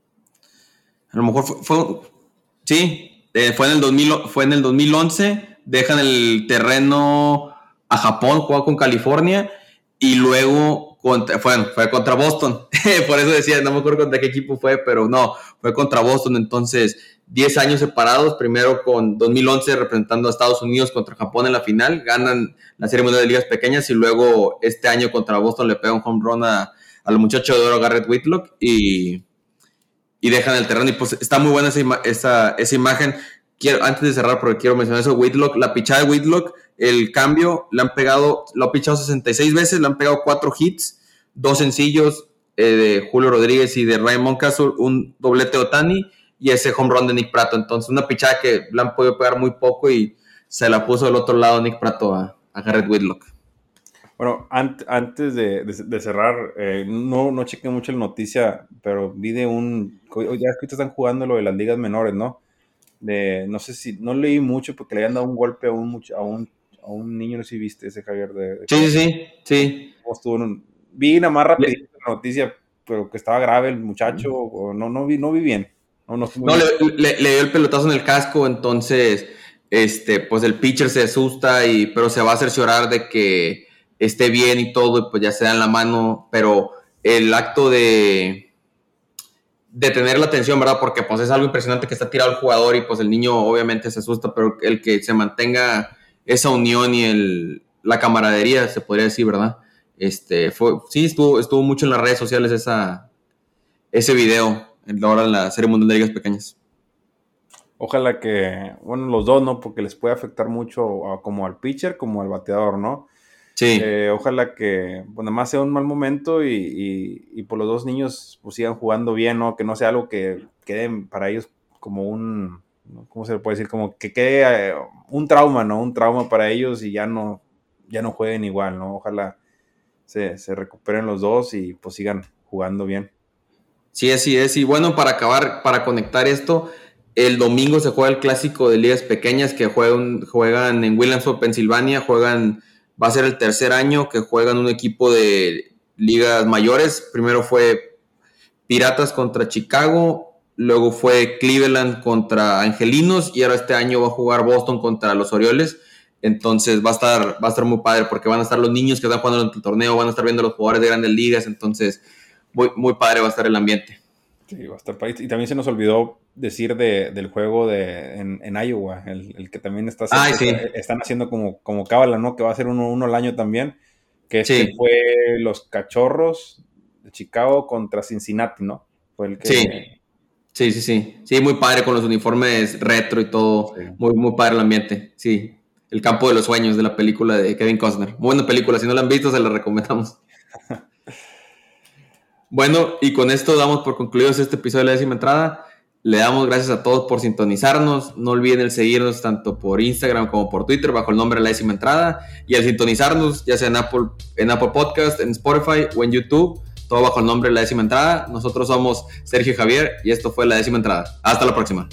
A lo mejor fue, sí, eh, fue, en el 2000, fue en el 2011, dejan el terreno a Japón, juega con California y luego fue contra Boston, por eso decía, no me acuerdo contra qué equipo fue, pero no, fue contra Boston, entonces 10 años separados, primero con 2011 representando a Estados Unidos contra Japón en la final, ganan la Serie Mundial de Ligas Pequeñas y luego este año contra Boston le pega un home run a, al muchacho de oro Garrett Whitlock y, y dejan el terreno. Y pues está muy buena esa, esa, imagen. Quiero, antes de cerrar, porque quiero mencionar eso, Whitlock, la pichada de Whitlock, el cambio, le han pegado, lo ha pichado 66 veces, le han pegado cuatro hits, dos sencillos eh, de Julio Rodríguez y de Ryan Moncastle, un doblete de Otani y ese home run de Nick Prato. Entonces, una pichada que le han podido pegar muy poco y se la puso del otro lado Nick Prato a, Garrett Whitlock. Bueno, antes de, cerrar, eh, no, no chequé mucho la noticia, pero vi de un. Ya es que están jugando lo de las ligas menores, ¿no? De, no sé si. No leí mucho porque le habían dado un golpe a un, a un, a un niño, no sé si viste ese Javier. De, sí, sí, sí. vi nada más rápido la noticia, pero que estaba grave el muchacho, o no, no, vi, no vi bien. No, no, le, dio el pelotazo en el casco, entonces, este, pues el pitcher se asusta, y, pero se va a cerciorar de que esté bien y todo, y pues ya se dan la mano, pero el acto de, de tener la atención, ¿verdad? Porque pues es algo impresionante que está tirado el jugador y pues el niño obviamente se asusta, pero el que se mantenga esa unión y el, la camaradería, se podría decir, ¿verdad? Este, fue, sí, estuvo, estuvo mucho en las redes sociales esa, ese video, ahora en la Serie Mundial de Ligas Pequeñas. Ojalá que, bueno, los dos, ¿no? Porque les puede afectar mucho como al pitcher como al bateador, ¿no? Sí. Eh, ojalá que, bueno, más sea un mal momento y, por los dos niños pues, sigan jugando bien, ¿no? Que no sea algo que quede para ellos como un, ¿cómo se le puede decir? Como que quede eh, un trauma, ¿no? Un trauma para ellos y ya no, ya no jueguen igual, ¿no? Ojalá se, se recuperen los dos y pues sigan jugando bien. Sí, así es. Y bueno, para acabar, para conectar esto, el domingo se juega el clásico de ligas pequeñas que juegan, juegan en Williamsburg, Pensilvania, juegan Va a ser el tercer año que juegan un equipo de ligas mayores. Primero fue Piratas contra Chicago, luego fue Cleveland contra Angelinos y ahora este año va a jugar Boston contra los Orioles. Entonces va a estar, va a estar muy padre porque van a estar los niños que están jugando en el torneo, van a estar viendo los jugadores de grandes ligas. Entonces, muy, muy padre va a estar el ambiente. Sí, va a estar padre. Y también se nos olvidó decir de, del juego de, en, Iowa, el, que también está están haciendo como, como cábala, ¿no? Que va a ser uno, uno al año también, que este fue los cachorros de Chicago contra Cincinnati, ¿no? Fue el que... Sí. Sí, sí, sí. Sí, muy padre con los uniformes retro y todo. Muy, muy padre el ambiente. Sí. El campo de los sueños de la película de Kevin Costner. buena película. Si no la han visto, se la recomendamos. bueno, y con esto damos por concluidos este episodio de la décima entrada. Le damos gracias a todos por sintonizarnos. No olviden el seguirnos tanto por Instagram como por Twitter bajo el nombre de la décima entrada. Y al sintonizarnos, ya sea en Apple, en Apple Podcast, en Spotify o en YouTube, todo bajo el nombre de la décima entrada. Nosotros somos Sergio Javier y esto fue la décima entrada. Hasta la próxima.